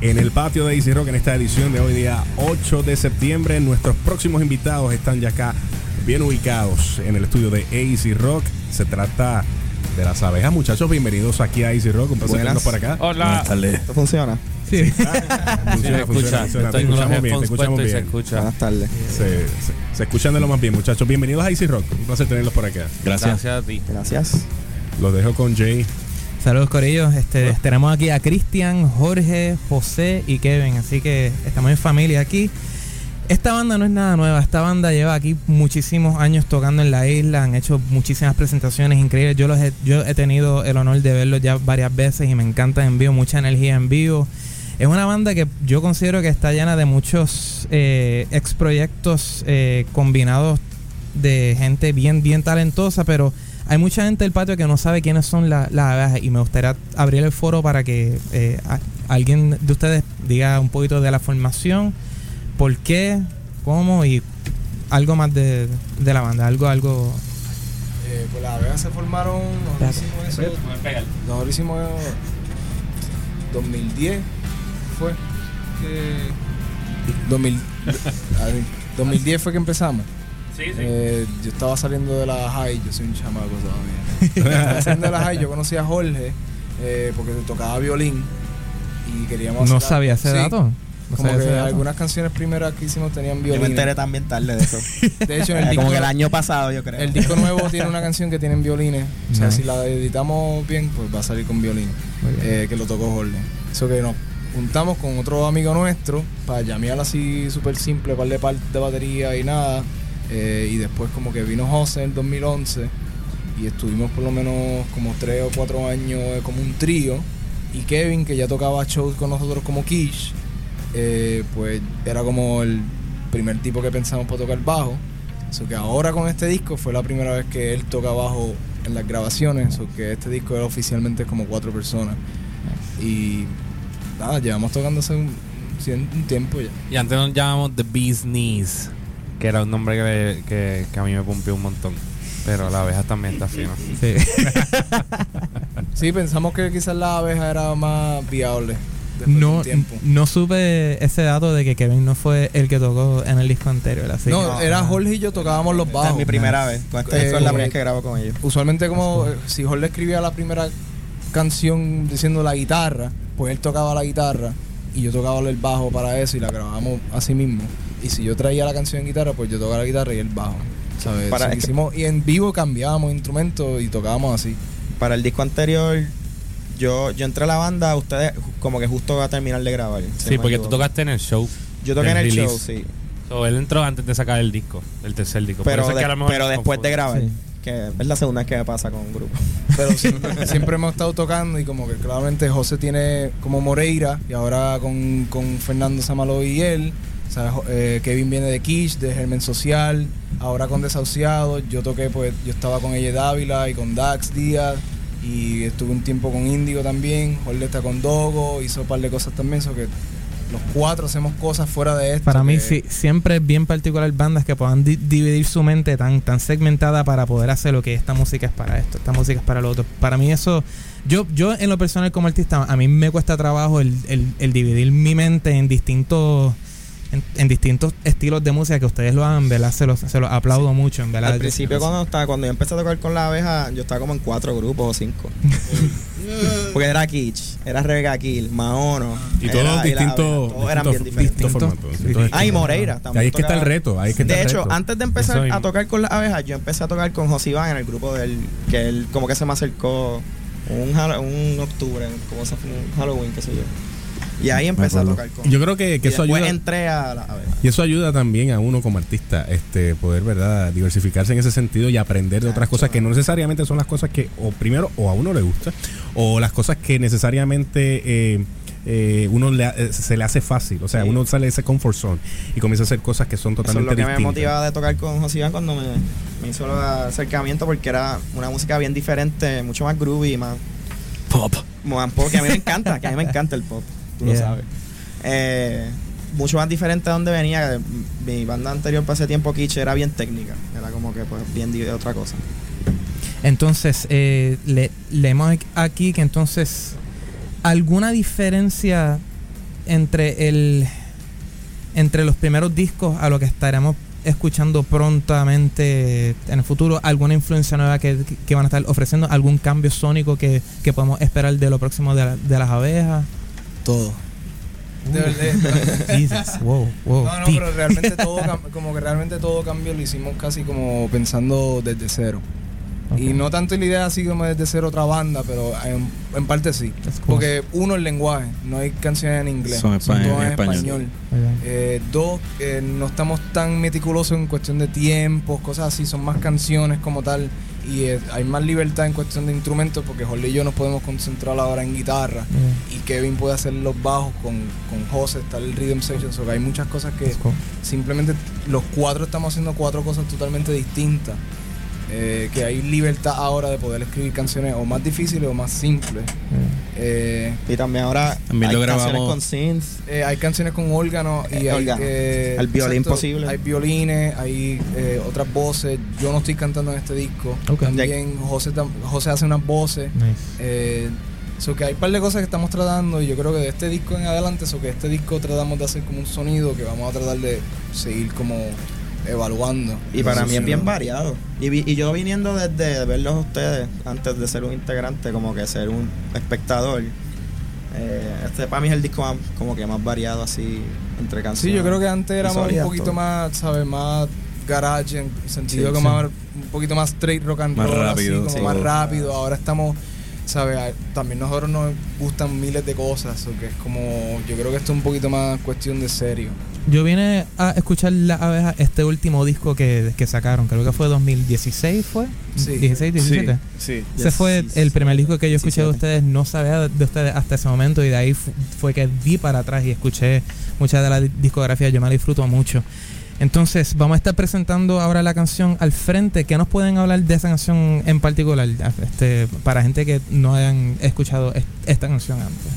en el patio de AC Rock en esta edición de hoy día 8 de septiembre. Nuestros próximos invitados están ya acá bien ubicados en el estudio de AC Rock. Se trata de las abejas. Muchachos, bienvenidos aquí a AC Rock. Un placer tenerlos por acá. Hola. ¿Esto funciona? Sí. funciona, funciona, funciona. Te escuchamos bien, te escuchamos bien. Se escucha. Buenas tardes. Se, se- se escuchan de lo más bien, muchachos. Bienvenidos a AC Rock. Un placer tenerlos por acá. Gracias a ti. Gracias. Los dejo con Jay. Saludos Corillos, este, tenemos aquí a Cristian, Jorge, José y Kevin, así que estamos en familia aquí. Esta banda no es nada nueva, esta banda lleva aquí muchísimos años tocando en la isla, han hecho muchísimas presentaciones increíbles, yo, los he, yo he tenido el honor de verlos ya varias veces y me encanta en vivo, mucha energía en vivo. Es una banda que yo considero que está llena de muchos eh, ex proyectos eh, combinados de gente bien, bien talentosa, pero hay mucha gente del patio que no sabe quiénes son la- las abejas y me gustaría abrir el foro para que eh, a- alguien de ustedes diga un poquito de la formación, por qué, cómo y algo más de, de la banda, algo, algo... Eh, pues las abejas se formaron, nosotros hicimos eso, nosotros hicimos 2010 fue que 2000, a ver, 2010 fue que empezamos. Sí, sí. Eh, yo estaba saliendo de la high, yo soy un chamaco todavía. estaba saliendo de la high, yo conocí a Jorge eh, porque tocaba violín y queríamos No hacer sabía ese Sí. dato. No como que algunas canciones primeras que hicimos tenían Yo violín. me enteré también tarde de eso. De hecho, en el disco, como que el año pasado, yo creo. El disco nuevo tiene una canción que tienen violines. O sea, si la editamos bien, pues va a salir con violín. Eh, que lo tocó Jorge. Eso que nos juntamos con otro amigo nuestro para llamear así súper simple, par de par de batería y nada. Eh, y después como que vino José en el 2011 y estuvimos por lo menos como tres o cuatro años eh, como un trío. Y Kevin, que ya tocaba shows con nosotros como Kish, eh, pues era como el primer tipo que pensamos para tocar bajo. So que ahora con este disco fue la primera vez que él toca bajo en las grabaciones. So que este disco era oficialmente como cuatro personas. Y nada, llevamos tocando hace un tiempo ya. Y antes nos llamamos The Bee's Knees, que era un nombre que, que, que a mí me pompió un montón. Pero la abeja también está fina. Sí. Sí, pensamos que quizás la abeja era más viable de No, tiempo. no supe ese dato de que Kevin no fue el que tocó en el disco anterior. Así No, era Jorge y yo tocábamos los bajos. es mi primera vez. Con disco es la primera vez que grabo con ellos. Usualmente como eh, si Jorge escribía la primera canción diciendo la guitarra, pues él tocaba la guitarra y yo tocaba el bajo para eso y la grabamos así mismo. Y si yo traía la canción en guitarra, pues yo tocaba la guitarra y el bajo. ¿sabes? Para- So hicimos, y en vivo cambiábamos instrumentos y tocábamos así. Para el disco anterior, yo, yo entré a la banda, ustedes como que justo va a terminar de grabar. si Sí, porque tú tocaste en el show. Yo toqué en el release. show, sí. So, él entró antes de sacar el disco, el tercer disco. Pero, de- después de grabar. Sí. Que es la segunda vez que me pasa con un grupo. Pero siempre, siempre hemos estado tocando y como que claramente José tiene como Moreira y ahora con, con Fernando Samalo y él. O sea, eh, Kevin viene de Kish, de Germen Social, ahora con Desahuciados. Yo toqué, pues, yo estaba con ella Dávila y con Dax Díaz y estuve un tiempo con Índigo también. Jorge está con Dogo, hizo un par de cosas también. So que los cuatro hacemos cosas fuera de esto. Para mí sí, siempre es bien particular bandas que puedan di- dividir su mente tan, tan segmentada para poder hacer lo que esta música es para esto, esta música es para lo otro. Para mí eso, yo, yo en lo personal como artista, a mí me cuesta trabajo el, el- el dividir mi mente en distintos en, en distintos estilos de música que ustedes lo hagan, ¿verdad? Se los, se los aplaudo mucho, en verdad. Al principio cuando estaba, cuando yo empecé a tocar con la abeja, yo estaba como en cuatro grupos o cinco. Porque era Kitsch, era Rega Kill, Maono. Y era- todos distintos, abeja, todos eran bien distintos, diferentes. distintos formatos. distintos Ah, y. Moreira Y también. ahí es que está el reto. Ahí es que está de el hecho, reto. antes de empezar Eso a tocar con las abejas, yo empecé a tocar con José Iván en el grupo del que él como que se me acercó un, un octubre, como se fue un Halloween, qué sé yo. Y ahí empecé a tocar con Yo creo que, que y eso ayuda. entré a abejas. Y eso ayuda también a uno como artista, este, poder, ¿verdad?, diversificarse en ese sentido y aprender de otras cosas que no necesariamente son las cosas que, o primero, o a uno le gusta, o las cosas que necesariamente eh, eh, uno le, eh, se le hace fácil. O sea, Sí. uno sale de ese comfort zone y comienza a hacer cosas que son Eso es totalmente lo que me motivaba de tocar con José Iván cuando me, me hizo el acercamiento porque era una música bien diferente, mucho más groovy, más pop. Más pop, que a mí me encanta, que a mí me encanta el pop, tú lo sabes. Eh, mucho más diferente de donde venía. Mi banda anterior para ese tiempo, Kitsch, era bien técnica, era como que pues bien de otra cosa. Entonces, eh, le, leemos aquí que entonces, ¿alguna diferencia entre el entre los primeros discos a lo que estaremos escuchando prontamente en el futuro? ¿Alguna influencia nueva que, que van a estar ofreciendo? ¿Algún cambio sónico que, que podemos esperar de lo próximo de, la- de las abejas? Todo. De verdad. Jesus, wow, wow, No, no, deep. pero realmente todo, cam- como que realmente todo cambio lo hicimos casi como pensando desde cero. Y no tanto la idea así como desde cero otra banda, pero en, en parte sí. Porque uno, el lenguaje, no hay canciones en inglés, Son español- todas en español. Eh, dos, eh, no estamos tan meticulosos en cuestión de tiempos, cosas así, son más canciones como tal. Y hay más libertad en cuestión de instrumentos porque Jorge y yo nos podemos concentrar ahora en guitarra y Kevin puede hacer los bajos con, con José, está el rhythm section, o que hay muchas cosas que simplemente los cuatro estamos haciendo cuatro cosas totalmente distintas. Eh, que hay libertad ahora de poder escribir canciones o más difíciles o más simples. Eh, y también ahora También hay lo canciones grabamos. con synths. eh, hay canciones con órgano y Eh, hay órgano. eh, El violín exacto, posible. Hay violines, hay eh, otras voces. Yo no estoy cantando en este disco. Ok. También José, José hace unas voces. Nice. Eh, so que hay un par de cosas que estamos tratando y yo creo que de este disco en adelante, so que este disco tratamos de hacer como un sonido que vamos a tratar de seguir como evaluando. Y para mí es sí. bien variado. Y, vi- y yo viniendo desde verlos a ustedes, antes de ser un integrante, como que ser un espectador, eh, este para mí es el disco más, como que más variado así entre Sí, canciones. yo creo que antes éramos un poquito todo. más, ¿sabes? Más garage en sentido Sí, que sí. más, un poquito más straight rock and Más roll, rápido, así, como sí. más rápido. Ahora estamos, ¿sabes? A- También nosotros nos gustan miles de cosas, o que es como, yo creo que esto es un poquito más cuestión de serio. Yo vine a escuchar las abejas este último disco que, que sacaron, creo que fue 2016, ¿fue? Sí. 16, 17. Sí. Ese fue el primer disco que yo escuché de ustedes, no sabía de ustedes hasta ese momento y de ahí fu- fue que di para atrás y escuché mucha de la di- discografía, yo me la disfruto mucho. Entonces, vamos a estar presentando ahora la canción al frente. ¿Qué nos pueden hablar de esa canción en particular? Este, para gente que no hayan escuchado es- esta canción antes.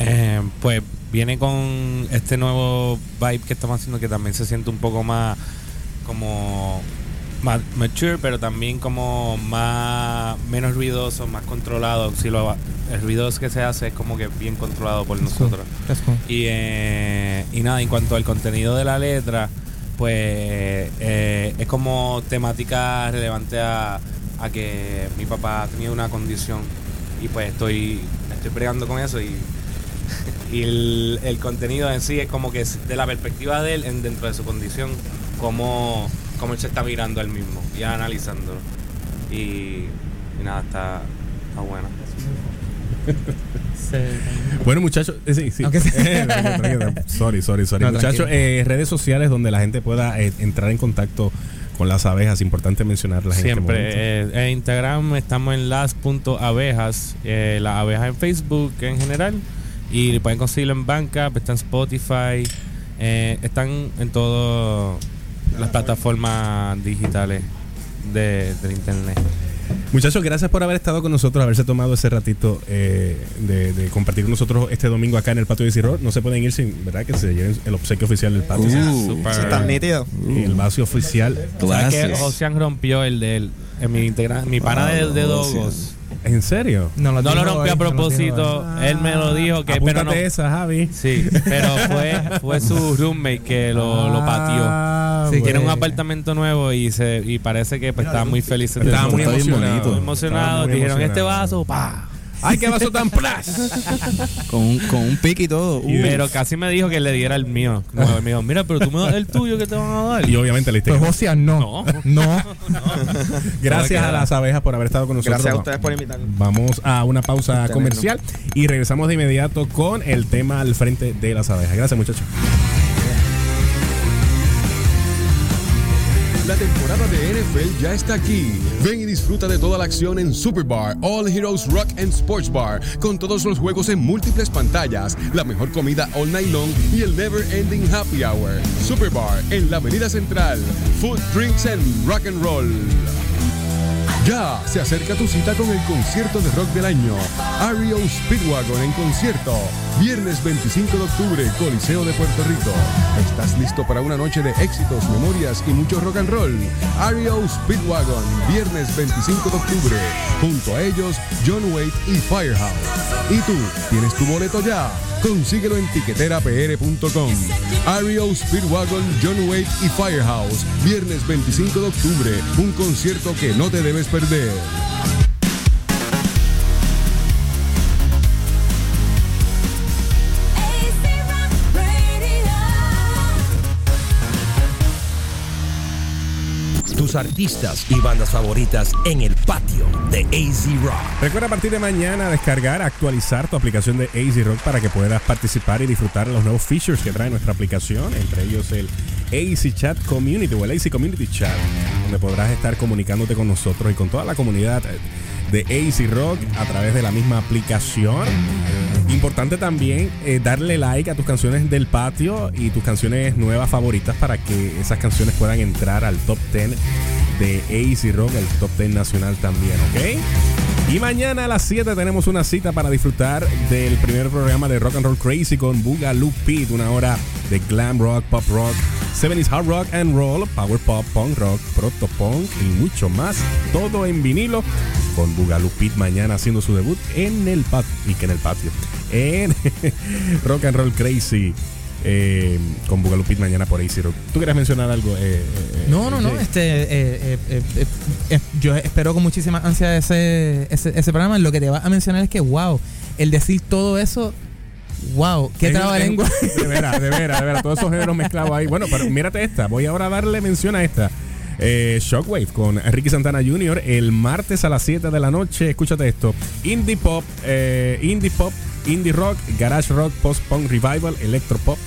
Eh, pues viene con este nuevo vibe que estamos haciendo que también se siente un poco más como más mature, pero también como más menos ruidoso, más controlado. Si lo el ruido que se hace es como que bien controlado por That's nosotros. Cool. Y, eh, y nada, en cuanto al contenido de la letra, pues eh, es como temática relevante a, a que mi papá tenía una condición y pues estoy, estoy bregando con eso y, y el, el contenido en sí es como que es de la perspectiva de él en, dentro de su condición, cómo, cómo él se está mirando a él mismo y analizándolo. Y, y nada, está, está bueno. Bueno, muchachos, eh, sí, sí. Eh, sorry, sorry, sorry. No, muchachos, eh, redes sociales donde la gente pueda eh, entrar en contacto con las abejas, importante mencionarlas en este Siempre. eh, en Instagram estamos en las.abejas, eh, las abejas en Facebook en general. Y pueden conseguirlo en Bandcamp, está en Spotify, eh, están en todas las plataformas digitales de, del internet. Muchachos, gracias por haber estado con nosotros, haberse tomado ese ratito eh, de, de compartir con nosotros este domingo acá en el patio de Cirro. No se pueden ir sin, ¿verdad? Que se lleven el obsequio oficial del patio. Uh, tan nítido. Y el vacío oficial. ¿Sabes que Gracias. Josian rompió el de él? En mi, integra- mi pana Ah, de, de Dogos. ¿En serio? No lo, No lo rompió a no propósito. él. Me lo dijo que pero no, esa, Javi. Sí, pero fue, fue su roommate que lo, lo pateó. Ah, Sí, Tiene un apartamento nuevo y se y parece que pues, estaba muy feliz. Estaba muy emocionado. emocionado. Estaba muy Dijeron, este vaso, pa. ¡Ay, qué vaso tan plas! con, un, con un pique y todo. Pero casi me dijo que le diera el mío. No, me dijo, mira, pero tú me das el tuyo que te van a dar. Y obviamente le Pues José, no. No. Gracias a las abejas por haber estado con nosotros. Gracias a ustedes por invitarme. Vamos a una pausa Tenernos. comercial y regresamos de inmediato con el tema al frente de las abejas. Gracias, muchachos. La temporada de NFL ya está aquí. Ven y disfruta de toda la acción en Superbar, All Heroes Rock and Sports Bar, con todos los juegos en múltiples pantallas, la mejor comida all night long y el never ending happy hour. Superbar en la Avenida Central. Food, drinks and rock and roll. Ya se acerca tu cita con el concierto de rock del año. Ario Speedwagon en concierto. Viernes 25 de octubre, Coliseo de Puerto Rico. ¿Estás listo para una noche de éxitos, memorias y mucho rock and roll? Ario Speedwagon, viernes 25 de octubre. Junto a ellos, John Wade y Firehouse. ¿Y tú? ¿Tienes tu boleto ya? Consíguelo en tiqueterapr.com. Ario Speedwagon, John Wade y Firehouse. Viernes 25 de octubre. Un concierto que no te debes perder. perder. Tus artistas y bandas favoritas en el patio de AZ Rock. Recuerda a partir de mañana descargar, actualizar tu aplicación de AZ Rock para que puedas participar y disfrutar de los nuevos features que trae nuestra aplicación, entre ellos el AZ Chat Community o el AZ Community Chat, donde podrás estar comunicándote con nosotros y con toda la comunidad de AZ Rock a través de la misma aplicación. Importante también eh, darle like a tus canciones del patio y tus canciones nuevas favoritas para que esas canciones puedan entrar al top 10 de AZ Rock, el top 10 nacional también, ¿ok? Y mañana a las 7 tenemos una cita para disfrutar del primer programa de Rock and Roll Crazy con Boogaloo Pete, una hora de glam rock, pop rock, 70s hard rock and roll, power pop, punk rock, proto punk y mucho más. Todo en vinilo con Boogaloo Pete mañana haciendo su debut en el patio, y que en el patio, en Rock and Roll Crazy. eh, con Boogaloo Pete mañana por AC Rock. ¿Tú quieres mencionar algo? eh, eh, No, no, no. Jay? Este, eh, eh, eh, eh, eh, yo espero con muchísima ansia ese, ese, ese programa. Lo que te va a mencionar es que, wow, el decir todo eso, wow, qué En- trabalengua. en- De veras, de veras, de veras. Todos esos géneros mezclados ahí. Bueno, pero mírate esta. Voy ahora a darle mención a esta. Eh, Shockwave con Ricky Santana Jr. el martes a las 7 de la noche. Escúchate esto: Indie Pop, eh, Indie Pop, Indie Rock, Garage Rock, Post Punk Revival, Electro Pop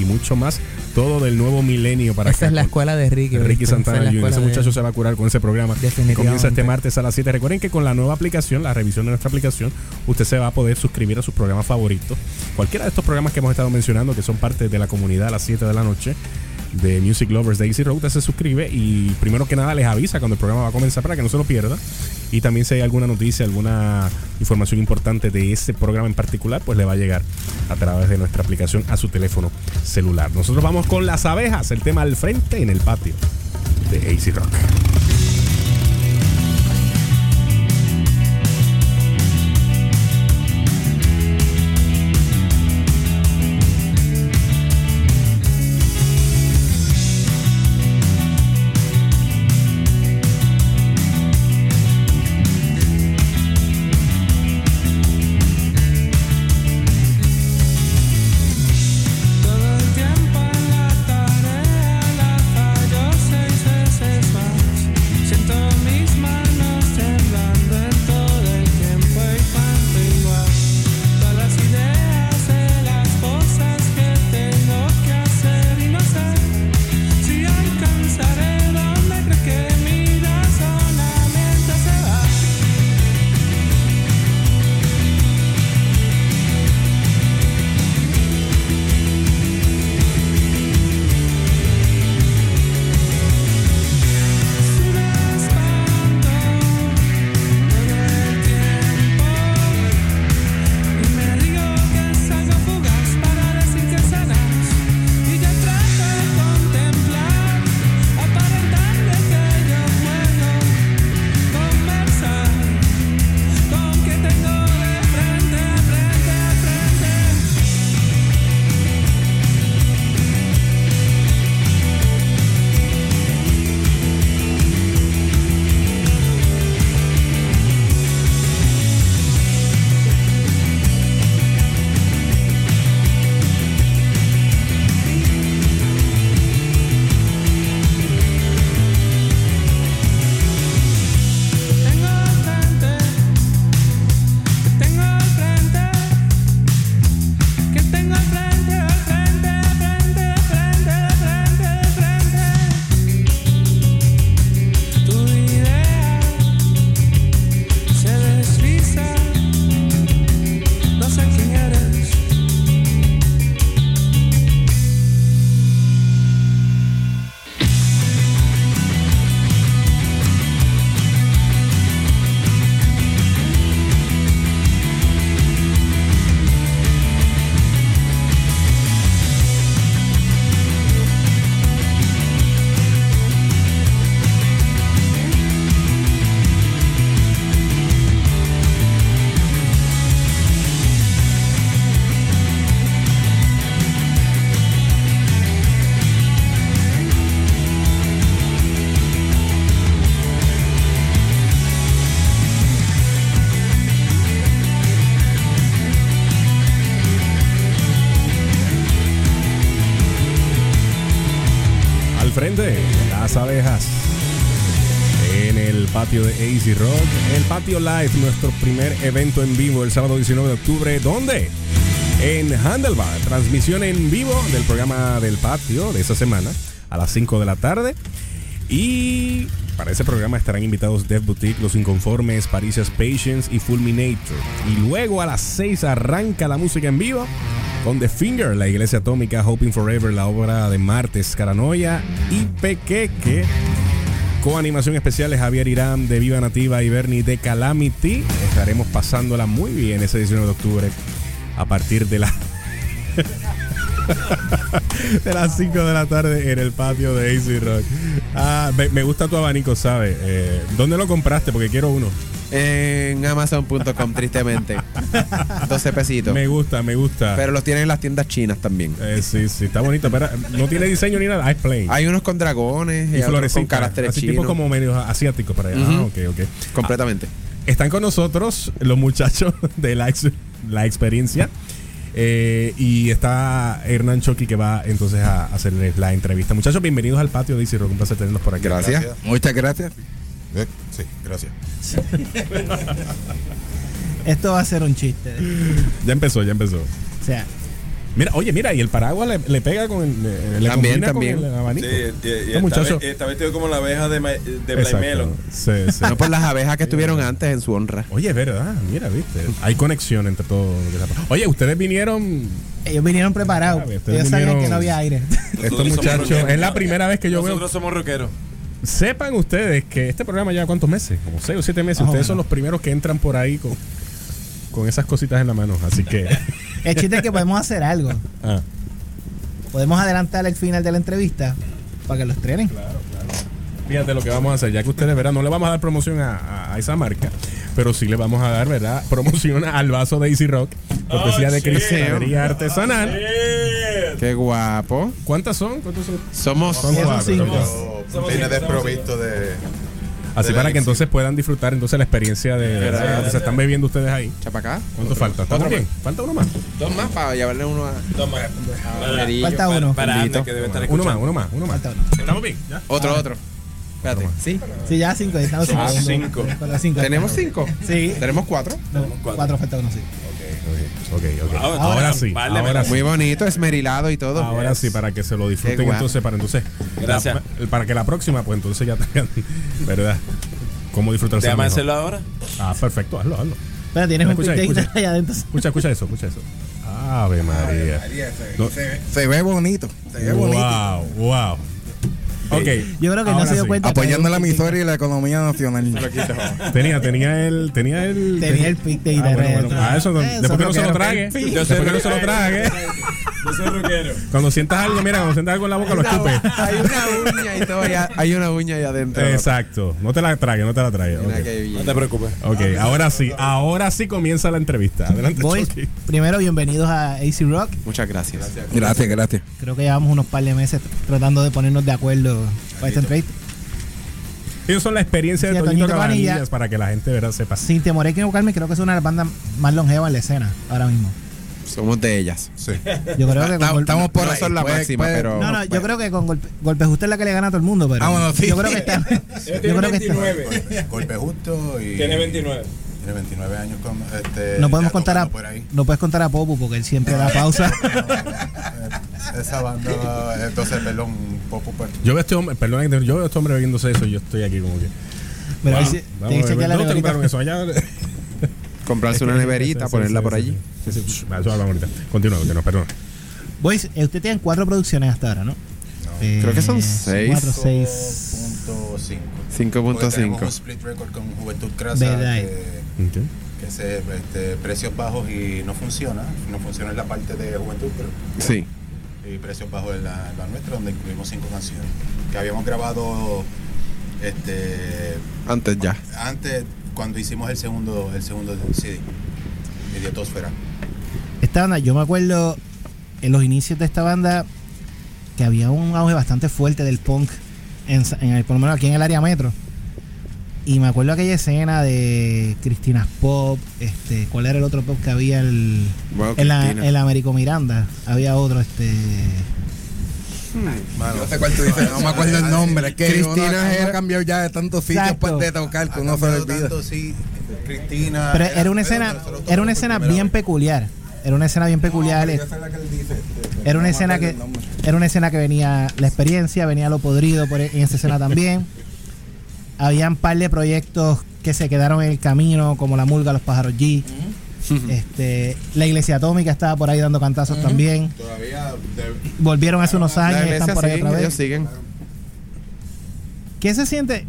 y mucho más. Todo del nuevo milenio para Esa acá es la escuela de Ricky. Ricky Santana es Jr. Ese de- muchacho se va a curar con ese programa. que. Comienza este martes a las 7. Recuerden que con la nueva aplicación, la revisión de nuestra aplicación, usted se va a poder suscribir a sus programas favoritos. Cualquiera de estos programas que hemos estado mencionando, que son parte de la comunidad a las 7 de la noche de Music Lovers de Easy Road, se suscribe y primero que nada les avisa cuando el programa va a comenzar para que no se lo pierda. Y también si hay alguna noticia, alguna información importante de ese programa en particular, pues le va a llegar a través de nuestra aplicación a su teléfono celular. Nosotros vamos con las abejas, el tema al frente en el patio de AC Rock. Patio de AC Rock, el patio live, nuestro primer evento en vivo el sábado 19 de octubre. ¿Dónde? En Handlebar, transmisión en vivo del programa del patio de esa semana a las 5 de la tarde. Y para ese programa estarán invitados Dev Boutique, Los Inconformes, Parisias Patience y Fulminator. Y luego a las 6 arranca la música en vivo con The Finger, la Iglesia Atómica, Hoping Forever, la obra de Martes, Caranoia y Pequeque. Con animación especial de Javier Irán de Viva Nativa y Bernie de Calamity. Estaremos pasándola muy bien ese 19 de octubre a partir de la de las 5 de la tarde en el patio de AC Rock. Ah, me, me gusta tu abanico, ¿sabes? Eh, ¿Dónde lo compraste? Porque quiero uno. En Amazon.com, tristemente. 12 pesitos. Me gusta, me gusta. Pero los tienen en las tiendas chinas también. Eh, sí, sí, está bonito. Pero no tiene diseño ni nada. Ah, plain. Hay unos con dragones y y, otros con caracteres Así chinos. tipo como medio asiáticos para allá. Ah, ok, ok. Completamente. Están con nosotros los muchachos de la, ex- la experiencia. Eh, y está Hernán Choqui que va entonces a hacerles la entrevista. Muchachos, bienvenidos al patio de Rock. Un placer tenerlos por aquí. Muchas gracias. Eh, Sí, gracias. Esto va a ser un chiste. Ya empezó, ya empezó. O sea, Mira, oye, mira, y el paraguas le, le pega con el, le También, también. con el abanico. Sí, y- y Estos está, muchachos- ve- está vestido como la abeja de, Ma- de. Sí, sí. No por las abejas que estuvieron antes en su honra. Oye, es verdad, mira, viste. Hay conexión entre todo lo que está. Oye, ustedes vinieron. ellos vinieron preparados. Ustedes Ellos sabían vinieron- que no había aire. Estos muchachos, es la primera vez que yo veo. Nosotros somos rockeros. Sepan ustedes que este programa lleva cuántos meses, como seis o siete meses. Más o ustedes son los primeros que entran por ahí con, con esas cositas en la mano. Así que. El chiste es que podemos hacer algo. ah, Podemos adelantar el final de la entrevista para que lo estrenen. fíjate lo que vamos a hacer, ya que ustedes verán, no le vamos a dar promoción a, a- a esa marca, pero sí le vamos a dar, ¿verdad? Promoción al vaso de Easy Rock, cortesía de cristalería artesanal. Qué guapo. ¿Cuántas son? ¿Cuántos son? Somos Son cuatro. Viene desprovisto de. Así para que entonces puedan disfrutar entonces la experiencia de, lo que se están bebiendo ustedes ahí. Chapacá. ¿Cuánto falta? ¿Estamos bien? ¿Falta uno más? Dos más para llevarle uno a. Dos más. Falta uno. Para que debe estar Uno más, uno más, uno más. Falta uno. ¿Estamos bien? ¿Ya? Otro, otro. Espérate. Sí. Sí, ya cinco. ya Estamos cinco. los cinco. ¿Tenemos cinco? Sí. ¿Tenemos cuatro? No, cuatro falta uno, sí. Ok, ok. Ahora- Ahora sí, Vale, ahora sí. Muy bonito, esmerilado y todo. Ahora sí, para que se lo disfruten entonces, para entonces. Gracias. la- para que la próxima, pues entonces ya tengan, ¿verdad? ¿Cómo disfrutarse mejor. hacerlo ahora. Ah, perfecto, hazlo, hazlo. Pero tienes un Escucha, escucha. allá adentro. Escucha, escucha eso, escucha eso. Ave María. No- Se ve bonito. Se ve bonito. wow, wow. Ok. Yo creo que no se dio sí. cuenta. Apoyando la emisora y la economía nacional. Tenía, tenía el, tenía el. Tenía el pic de Ah, bueno. Ah, eso, Eh, después que no se lo trague. Después que no se lo trague. Yo soy rockero. Cuando sientas algo, mira, cuando sientas algo en la boca, lo escupe. Hay una uña y todo. ya- Hay una uña ahí adentro. Exacto. No te la trague, no te la trague. No te preocupes. Ok, ahora sí, ahora sí comienza la entrevista. Adelante, Boys, primero bienvenidos a AC Rock. Muchas gracias. Gracias, gracias. Creo que llevamos unos par de meses tratando de ponernos de acuerdo para esta entrevista. Ellos son la experiencia de Sí, Toñito Toñito Cabanillas. Cabanillas para que la gente ¿verdad? sepa. Sin temor a equivocarme, creo que es una de las bandas más longevas en la escena ahora mismo. Somos de ellas. Sí. Yo creo que con Estamos, por son la Puede- máxima, puede- pero- No, no, yo creo que con golpe, golpe justo es la que le gana a todo el mundo, pero Ah, bueno, sí. yo creo que está. yo creo que está. Golpe, golpe justo y. Tiene 29. Tiene 29 años con este. No podemos contar a, tocando por ahí. no puedes contar a Popu porque él siempre da pausa. Esa banda, entonces, perdón, poco pues. Yo veo a este hombre, perdón, yo veo a este hombre bebiéndose eso y yo estoy aquí como que. Pero Vamos, sí- vamos tiene que a ver, chequear la ¿dónde neverita. compraron eso? Allá. Comprarse una neverita, Sí, ponerla sí, por sí, allí. sí, sí, sí. Eso hablamos ahorita. Continúa, continúa, perdón. Boys, eh, usted tiene cuatro producciones hasta ahora, ¿no? Eh, Creo que son seis. Cuatro, seis. 5.5. 5.5. Porque tenemos un split record con Juventud Crasa que, que se este, precios bajos y no funciona. No funciona en la parte de Juventud, pero Sí. y precios bajos en la, nuestra, donde incluimos cinco canciones. Que habíamos grabado este Antes ya. antes cuando hicimos el segundo, el segundo CD, Idiotosfera. Esta banda, yo me acuerdo en los inicios de esta banda que había un auge bastante fuerte del punk, en, en el, por lo menos aquí en el área metro. Y me acuerdo aquella escena de Cristina Pop, este, ¿cuál era el otro pop que había? El, Bueno, en, la, Cristina. en la Américo Miranda, había otro, este... Yo sé cuál tú dices, no me acuerdo el nombre. Es que Cristina era- ha cambiado ya de tantos sitios pues, de tocar que uno se olvida. sí, Cristina. Pero era una escena, era una escena bien peculiar. Era una escena bien peculiar. Era una escena que era una escena que venía la experiencia, venía lo podrido por e- en esa escena también. Habían un par de proyectos que se quedaron en el camino, como la Mulga, los pájaros G. Este, la iglesia atómica estaba por ahí dando cantazos también. Todavía de- Volvieron hace unos años, La están por ahí otra vez. ellos siguen. ¿Qué se siente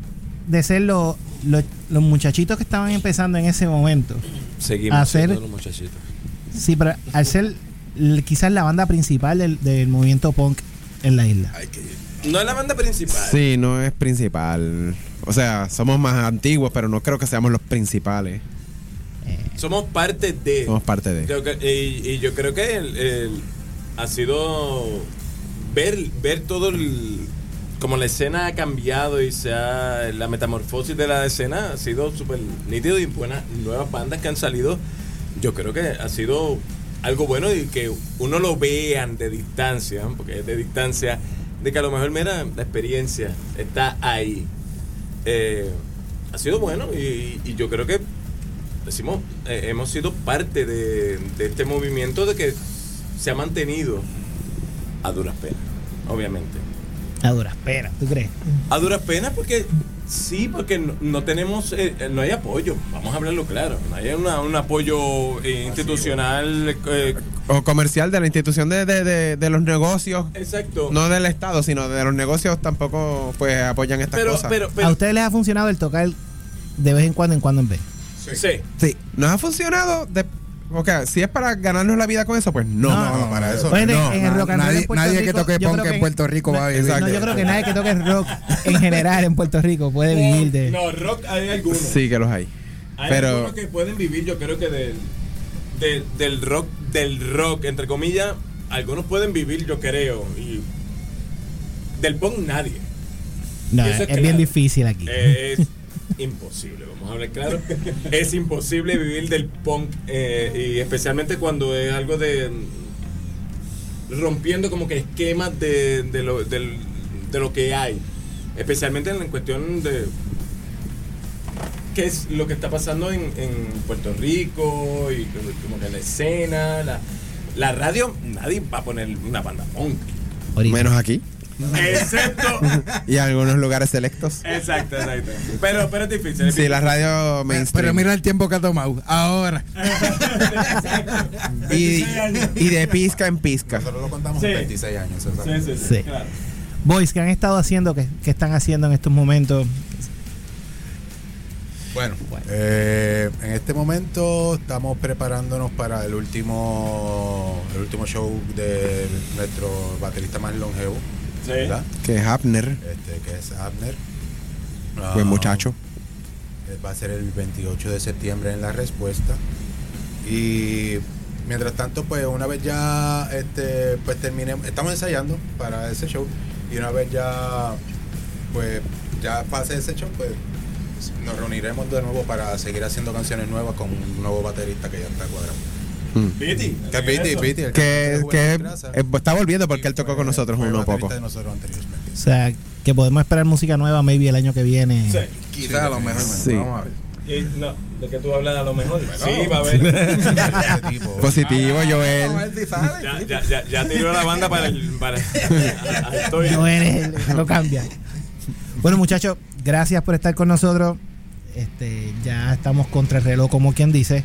de ser lo- lo- los muchachitos que estaban empezando en ese momento? Seguimos a ser- siendo los muchachitos. Sí, pero al ser quizás la banda principal del, del movimiento punk en la isla. No es la banda principal. Sí, no es principal. O sea, somos más antiguos, pero no creo que seamos los principales. Somos parte de. Somos parte de. Y, y yo creo que el- el- ha sido ver, ver todo el. Como la escena ha cambiado y se ha, la metamorfosis de la escena ha sido súper nítido y buenas nuevas bandas que han salido. Yo creo que ha sido algo bueno y que uno lo vean de distancia, porque es de distancia, de que a lo mejor, mira, la experiencia está ahí. Eh, ha sido bueno y, y yo creo que decimos, eh, hemos sido parte de, de este movimiento de que se ha mantenido a duras penas, obviamente. A duras penas, ¿tú crees? A duras penas porque sí, porque no, no tenemos, eh, eh, no hay apoyo, vamos a hablarlo claro, no hay una- un apoyo eh, institucional. eh, O comercial de la institución de, de- de- de los negocios. Exacto. No del Estado, sino de los negocios tampoco pues apoyan estas Pero- cosas. pero- ¿A ustedes les ha funcionado el tocar de vez en cuando, en cuando en vez? sí. Sí, nos ha funcionado. De, ok, si es para ganarnos la vida con eso, pues no. No, no, para eso. Oye, no. en el rock and roll nadie- en nadie que toque punk en Puerto Rico va a vivir. No, yo creo que nadie que toque rock en general en Puerto Rico puede vivir de. No, rock hay algunos. Sí que los hay. Hay Pero algunos que pueden vivir, yo creo que del, del, del rock, del rock, entre comillas, algunos pueden vivir, yo creo. Y del punk nadie. No, es, es bien claro. difícil aquí. Es imposible, vamos claro. es imposible vivir del punk eh, y especialmente cuando es algo de mm, rompiendo como que esquemas de, de, lo, de lo que hay. Especialmente en la cuestión de qué es lo que está pasando en, en Puerto Rico y como que la escena, la, la radio, nadie va a poner una banda punk. menos aquí. Excepto y algunos lugares selectos. Exacto, exacto. Pero, pero es difícil. es Sí, la radio mainstream. Pero mira el tiempo que ha tomado. Ahora. y, y de pizca en pizca. Nosotros lo contamos en 26 años. exacto. Sí. Boys, ¿qué han estado haciendo? ¿Qué, qué están haciendo en estos momentos? Bueno, eh, en este momento estamos preparándonos para el último el último show de nuestro baterista más longevo, Sí. ¿verdad? Que es Abner. Este, que es Abner. Buen Ah, muchacho. eh, Va a ser el 28 de septiembre en la respuesta. Y mientras tanto, pues una vez ya este, pues terminemos, estamos ensayando para ese show. Y una vez ya pues ya pase ese show, pues nos reuniremos de nuevo para seguir haciendo canciones nuevas con un nuevo baterista que ya está cuadrado. Piti. Que es Piti, Piti, Que, que eh, está volviendo porque él tocó con nosotros uno poco. O sea, que podemos esperar música nueva maybe el año que viene. Sí. Quizá a lo mejor. Sí. Vamos a ver. Y no, de que tú hablas a lo mejor. sí, va a haber. Positivo, Joel. ya, ya, ya, ya tiró la banda para el. Para, estoy. No el- lo cambia. Bueno, muchachos, gracias por estar con nosotros. Este, ya estamos contra el reloj, como quien dice.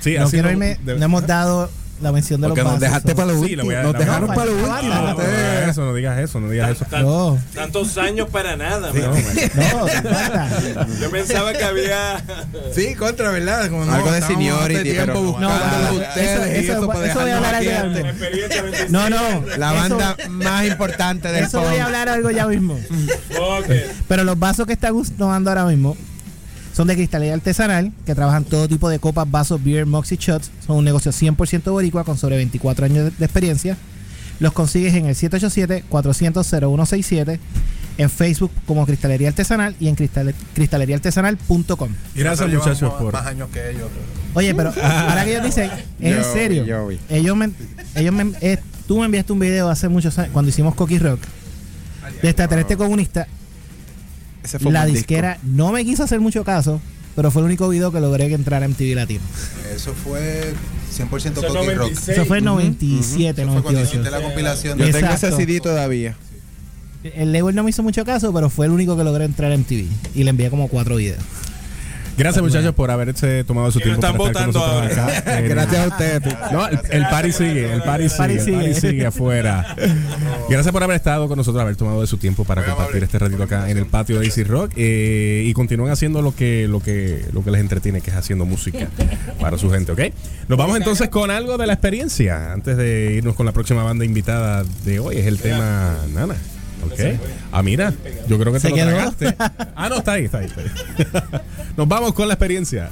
Sí, no así quiero no- irme, de- no hemos dado la mención de Porque los nos vasos. dejaste para lo Sí, último. a- Nos la- dejaron no, para lo último. No digas eso, no digas eso, no digas eso. Tan- No. Tantos años para nada, Sí, man. No, falta. Yo pensaba que había. Sí, contra, ¿verdad? Como no, Algo de seniority, pero- buscando No, ustedes eso- eso, eso- para eso voy a hablar algo antes. de Experiencia 25. No, no. La eso- banda más importante del Eso voy a hablar algo ya mismo. Ok. Pero los vasos que están tomando ahora mismo son de cristalería artesanal, que trabajan todo tipo de copas, vasos, beer, mugs y shots. Son un negocio 100% boricua con sobre 24 años de, experiencia. Los consigues en el 787-400-0167, en Facebook como Cristalería Artesanal y en cristale- cristaleriaartesanal.com. Y gracias, muchachos, por. Más años que ellos. Oye, pero ahora que ellos dicen, es en Yo- serio, yo ellos me, ellos me, eh, tú me enviaste un video hace muchos años, cuando hicimos Cocky Rock, de extraterrestre comunista. Ese fue un La disquera no me quiso hacer mucho caso, pero fue el único video que logré que entrara en MTV Latino. Eso fue 100% Eso Rock. Eso fue en 97, Eso fue cuando 98. hiciste la compilación Yo de tengo ese. CD todavía. El label no me hizo mucho caso, pero fue el único que logré entrar en MTV. Y le envié como cuatro videos. Gracias muchachos por haberse tomado su tiempo están para estar con votando nosotros acá. en- Gracias a ustedes. No, el, el party sigue, el party sigue, el party sigue afuera. Gracias por haber estado con nosotros, haber tomado de su tiempo para compartir este ratito acá en el patio de Easy Rock eh, y continúen haciendo lo que, lo que, lo que les entretiene, que es haciendo música para su gente, ¿ok? Nos vamos entonces con algo de la experiencia antes de irnos con la próxima banda invitada de hoy. Es el tema Nana. ¿Ok? Ah, mira, yo creo que te ¿Se lo tragaste. Ah, no, está ahí, está ahí. Está ahí. Nos vamos con la experiencia.